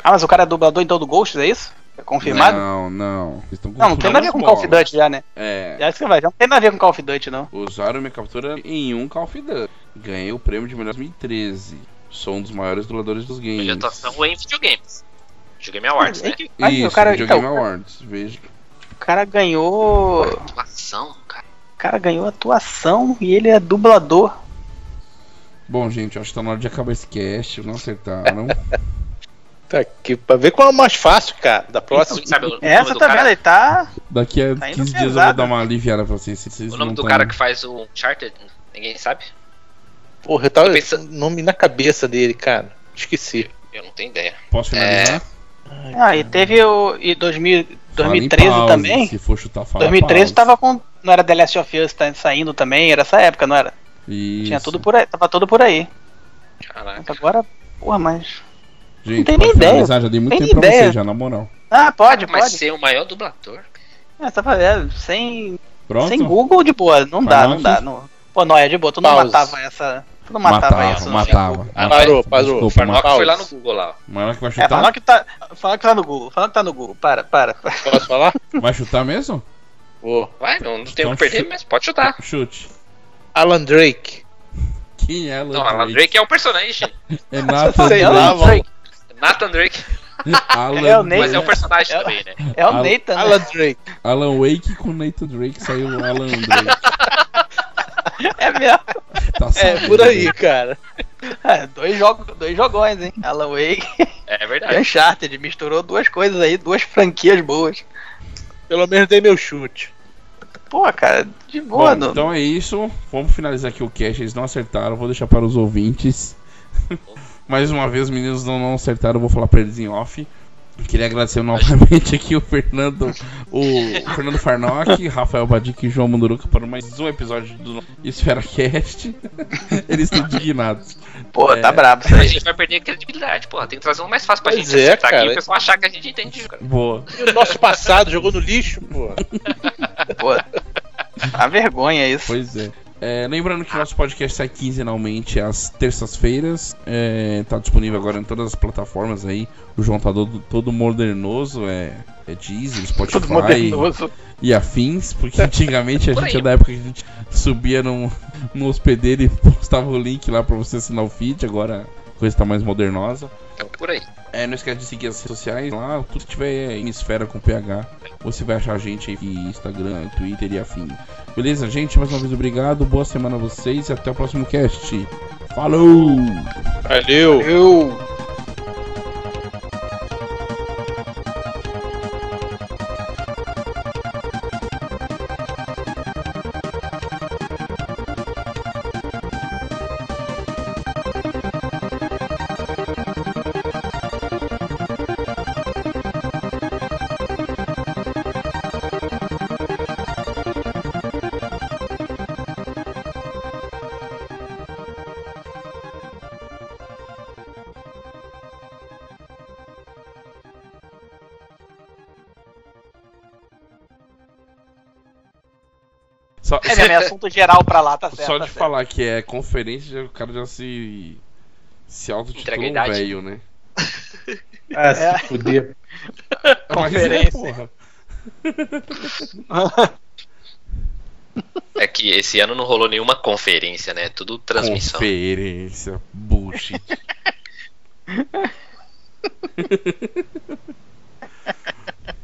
Ah, mas o cara é dublador então do Ghost, é isso? É confirmado? Não, não. Não, não tem nada a ver com Call of Duty já, né? É. Já que você vai, já não tem nada a ver com Call of Duty, não. Usaram minha captura em um Call of Duty. Ganhei o prêmio de melhor 2013. Sou um dos maiores dubladores dos games. Atuação em videogames. Videogame Awards, né? Isso, o cara, Videogame então, Awards, veja. O cara ganhou. Atuação, cara. O cara ganhou atuação e ele é dublador. Bom, gente, acho que tá na hora de acabar esse cast. Não acertaram. Tá aqui, pra ver qual é o mais fácil, cara, da próxima. Então, sabe, Essa tá vendo? Ele tá. Daqui a tá 15 dias pesado. eu vou dar uma aliviada pra vocês. vocês o nome do tão... cara que faz o Uncharted, ninguém sabe? Porra, eu tava eu pensando... nome na cabeça dele, cara. Esqueci. Eu não tenho ideia. Posso finalizar? É... Ah, e teve o. E 2000, 2013 pause, também. Se for chutar, fala 2013 pause. tava com. Não era The Last of Us tá saindo também, era essa época, não era? Isso. Tinha tudo por aí, tava tudo por aí. Caraca. Mas agora, porra, mas. Gente, não tem nem ideia. Já dei muito tem tempo ideia. pra você já, na moral. Ah, pode, Mas pode. ser o maior dublador. É, tá fazendo. Sem. Pronto? Sem Google de boa. Não dá, não dá. Não... Pô, Noia, de boa, tu não Pause. matava essa. Tu não matava, matava isso. Matava. Ah, parou, parou. Desculpa, Farnock foi lá no Google lá. Mas que vai É, chutar? fala que tá. Que tá no Google. Que tá no Google. Para, para. Posso falar? Vai chutar mesmo? Vou. Vai, não, não tem o Então que perder, chute. mas pode chutar. Chute. Alan Drake. Quem é Alan Não, Alan Drake? Drake é o personagem. É Nathan Sei Drake. lá, Drake. Nathan Drake. Alan, É o Nathan. Mas é o personagem É- também, né? É o Alan- Nathan, né? Alan Drake. Alan Wake com Nathan Drake saiu o Alan Drake. É mesmo. Tá É, por aí, né? cara. É, dois, jogos, dois jogões, hein? Alan Wake É e verdade. Uncharted. Misturou duas coisas aí, duas franquias boas. Pelo menos dei meu chute. Pô, cara, de boa, Bom, não. então é isso. Vamos finalizar aqui o cast. Eles não acertaram. Vou deixar para os ouvintes. Mais uma vez, os meninos não, não acertaram. Eu vou falar para eles em off. Queria agradecer novamente aqui o Fernando, o Fernando Farnock, Rafael Badic e João Munduruca por mais um episódio do Esfera Cast. Eles estão indignados. Pô, tá É. brabo isso A aí. gente vai perder a credibilidade, porra. Tem que trazer um mais fácil pra Pois gente é, acertar aqui cara. e o pessoal achar que a gente entende. Cara. Boa. E o nosso passado jogou no lixo, pô. Pô, a vergonha isso. Pois é. É, lembrando que nosso podcast sai quinzenalmente às terças-feiras. É, tá disponível agora em todas as plataformas aí. O João tá todo, todo modernoso, é, é Deezer, Spotify modernoso. e afins, porque antigamente a gente é da época que a gente subia num, no hospedeiro e postava o link lá pra você assinar o feed, agora a coisa tá mais modernosa. Então, por aí. É, não esquece de seguir as redes sociais lá, tudo que tiver em esfera com PH, você vai achar a gente aí em Instagram, Twitter e afim. Beleza, gente? Mais uma vez obrigado, boa semana a vocês e até o próximo cast. Falou! Valeu. Eu. Só, É mesmo, é assunto geral pra lá, tá certo. só tá de certo. falar que é conferência, o cara já se. se autotitulou Entrega a idade. velho, né? Ah, É. se fuder. Mas Conferência. é, porra. É que esse ano não rolou nenhuma conferência, né? Tudo transmissão. Conferência, bullshit.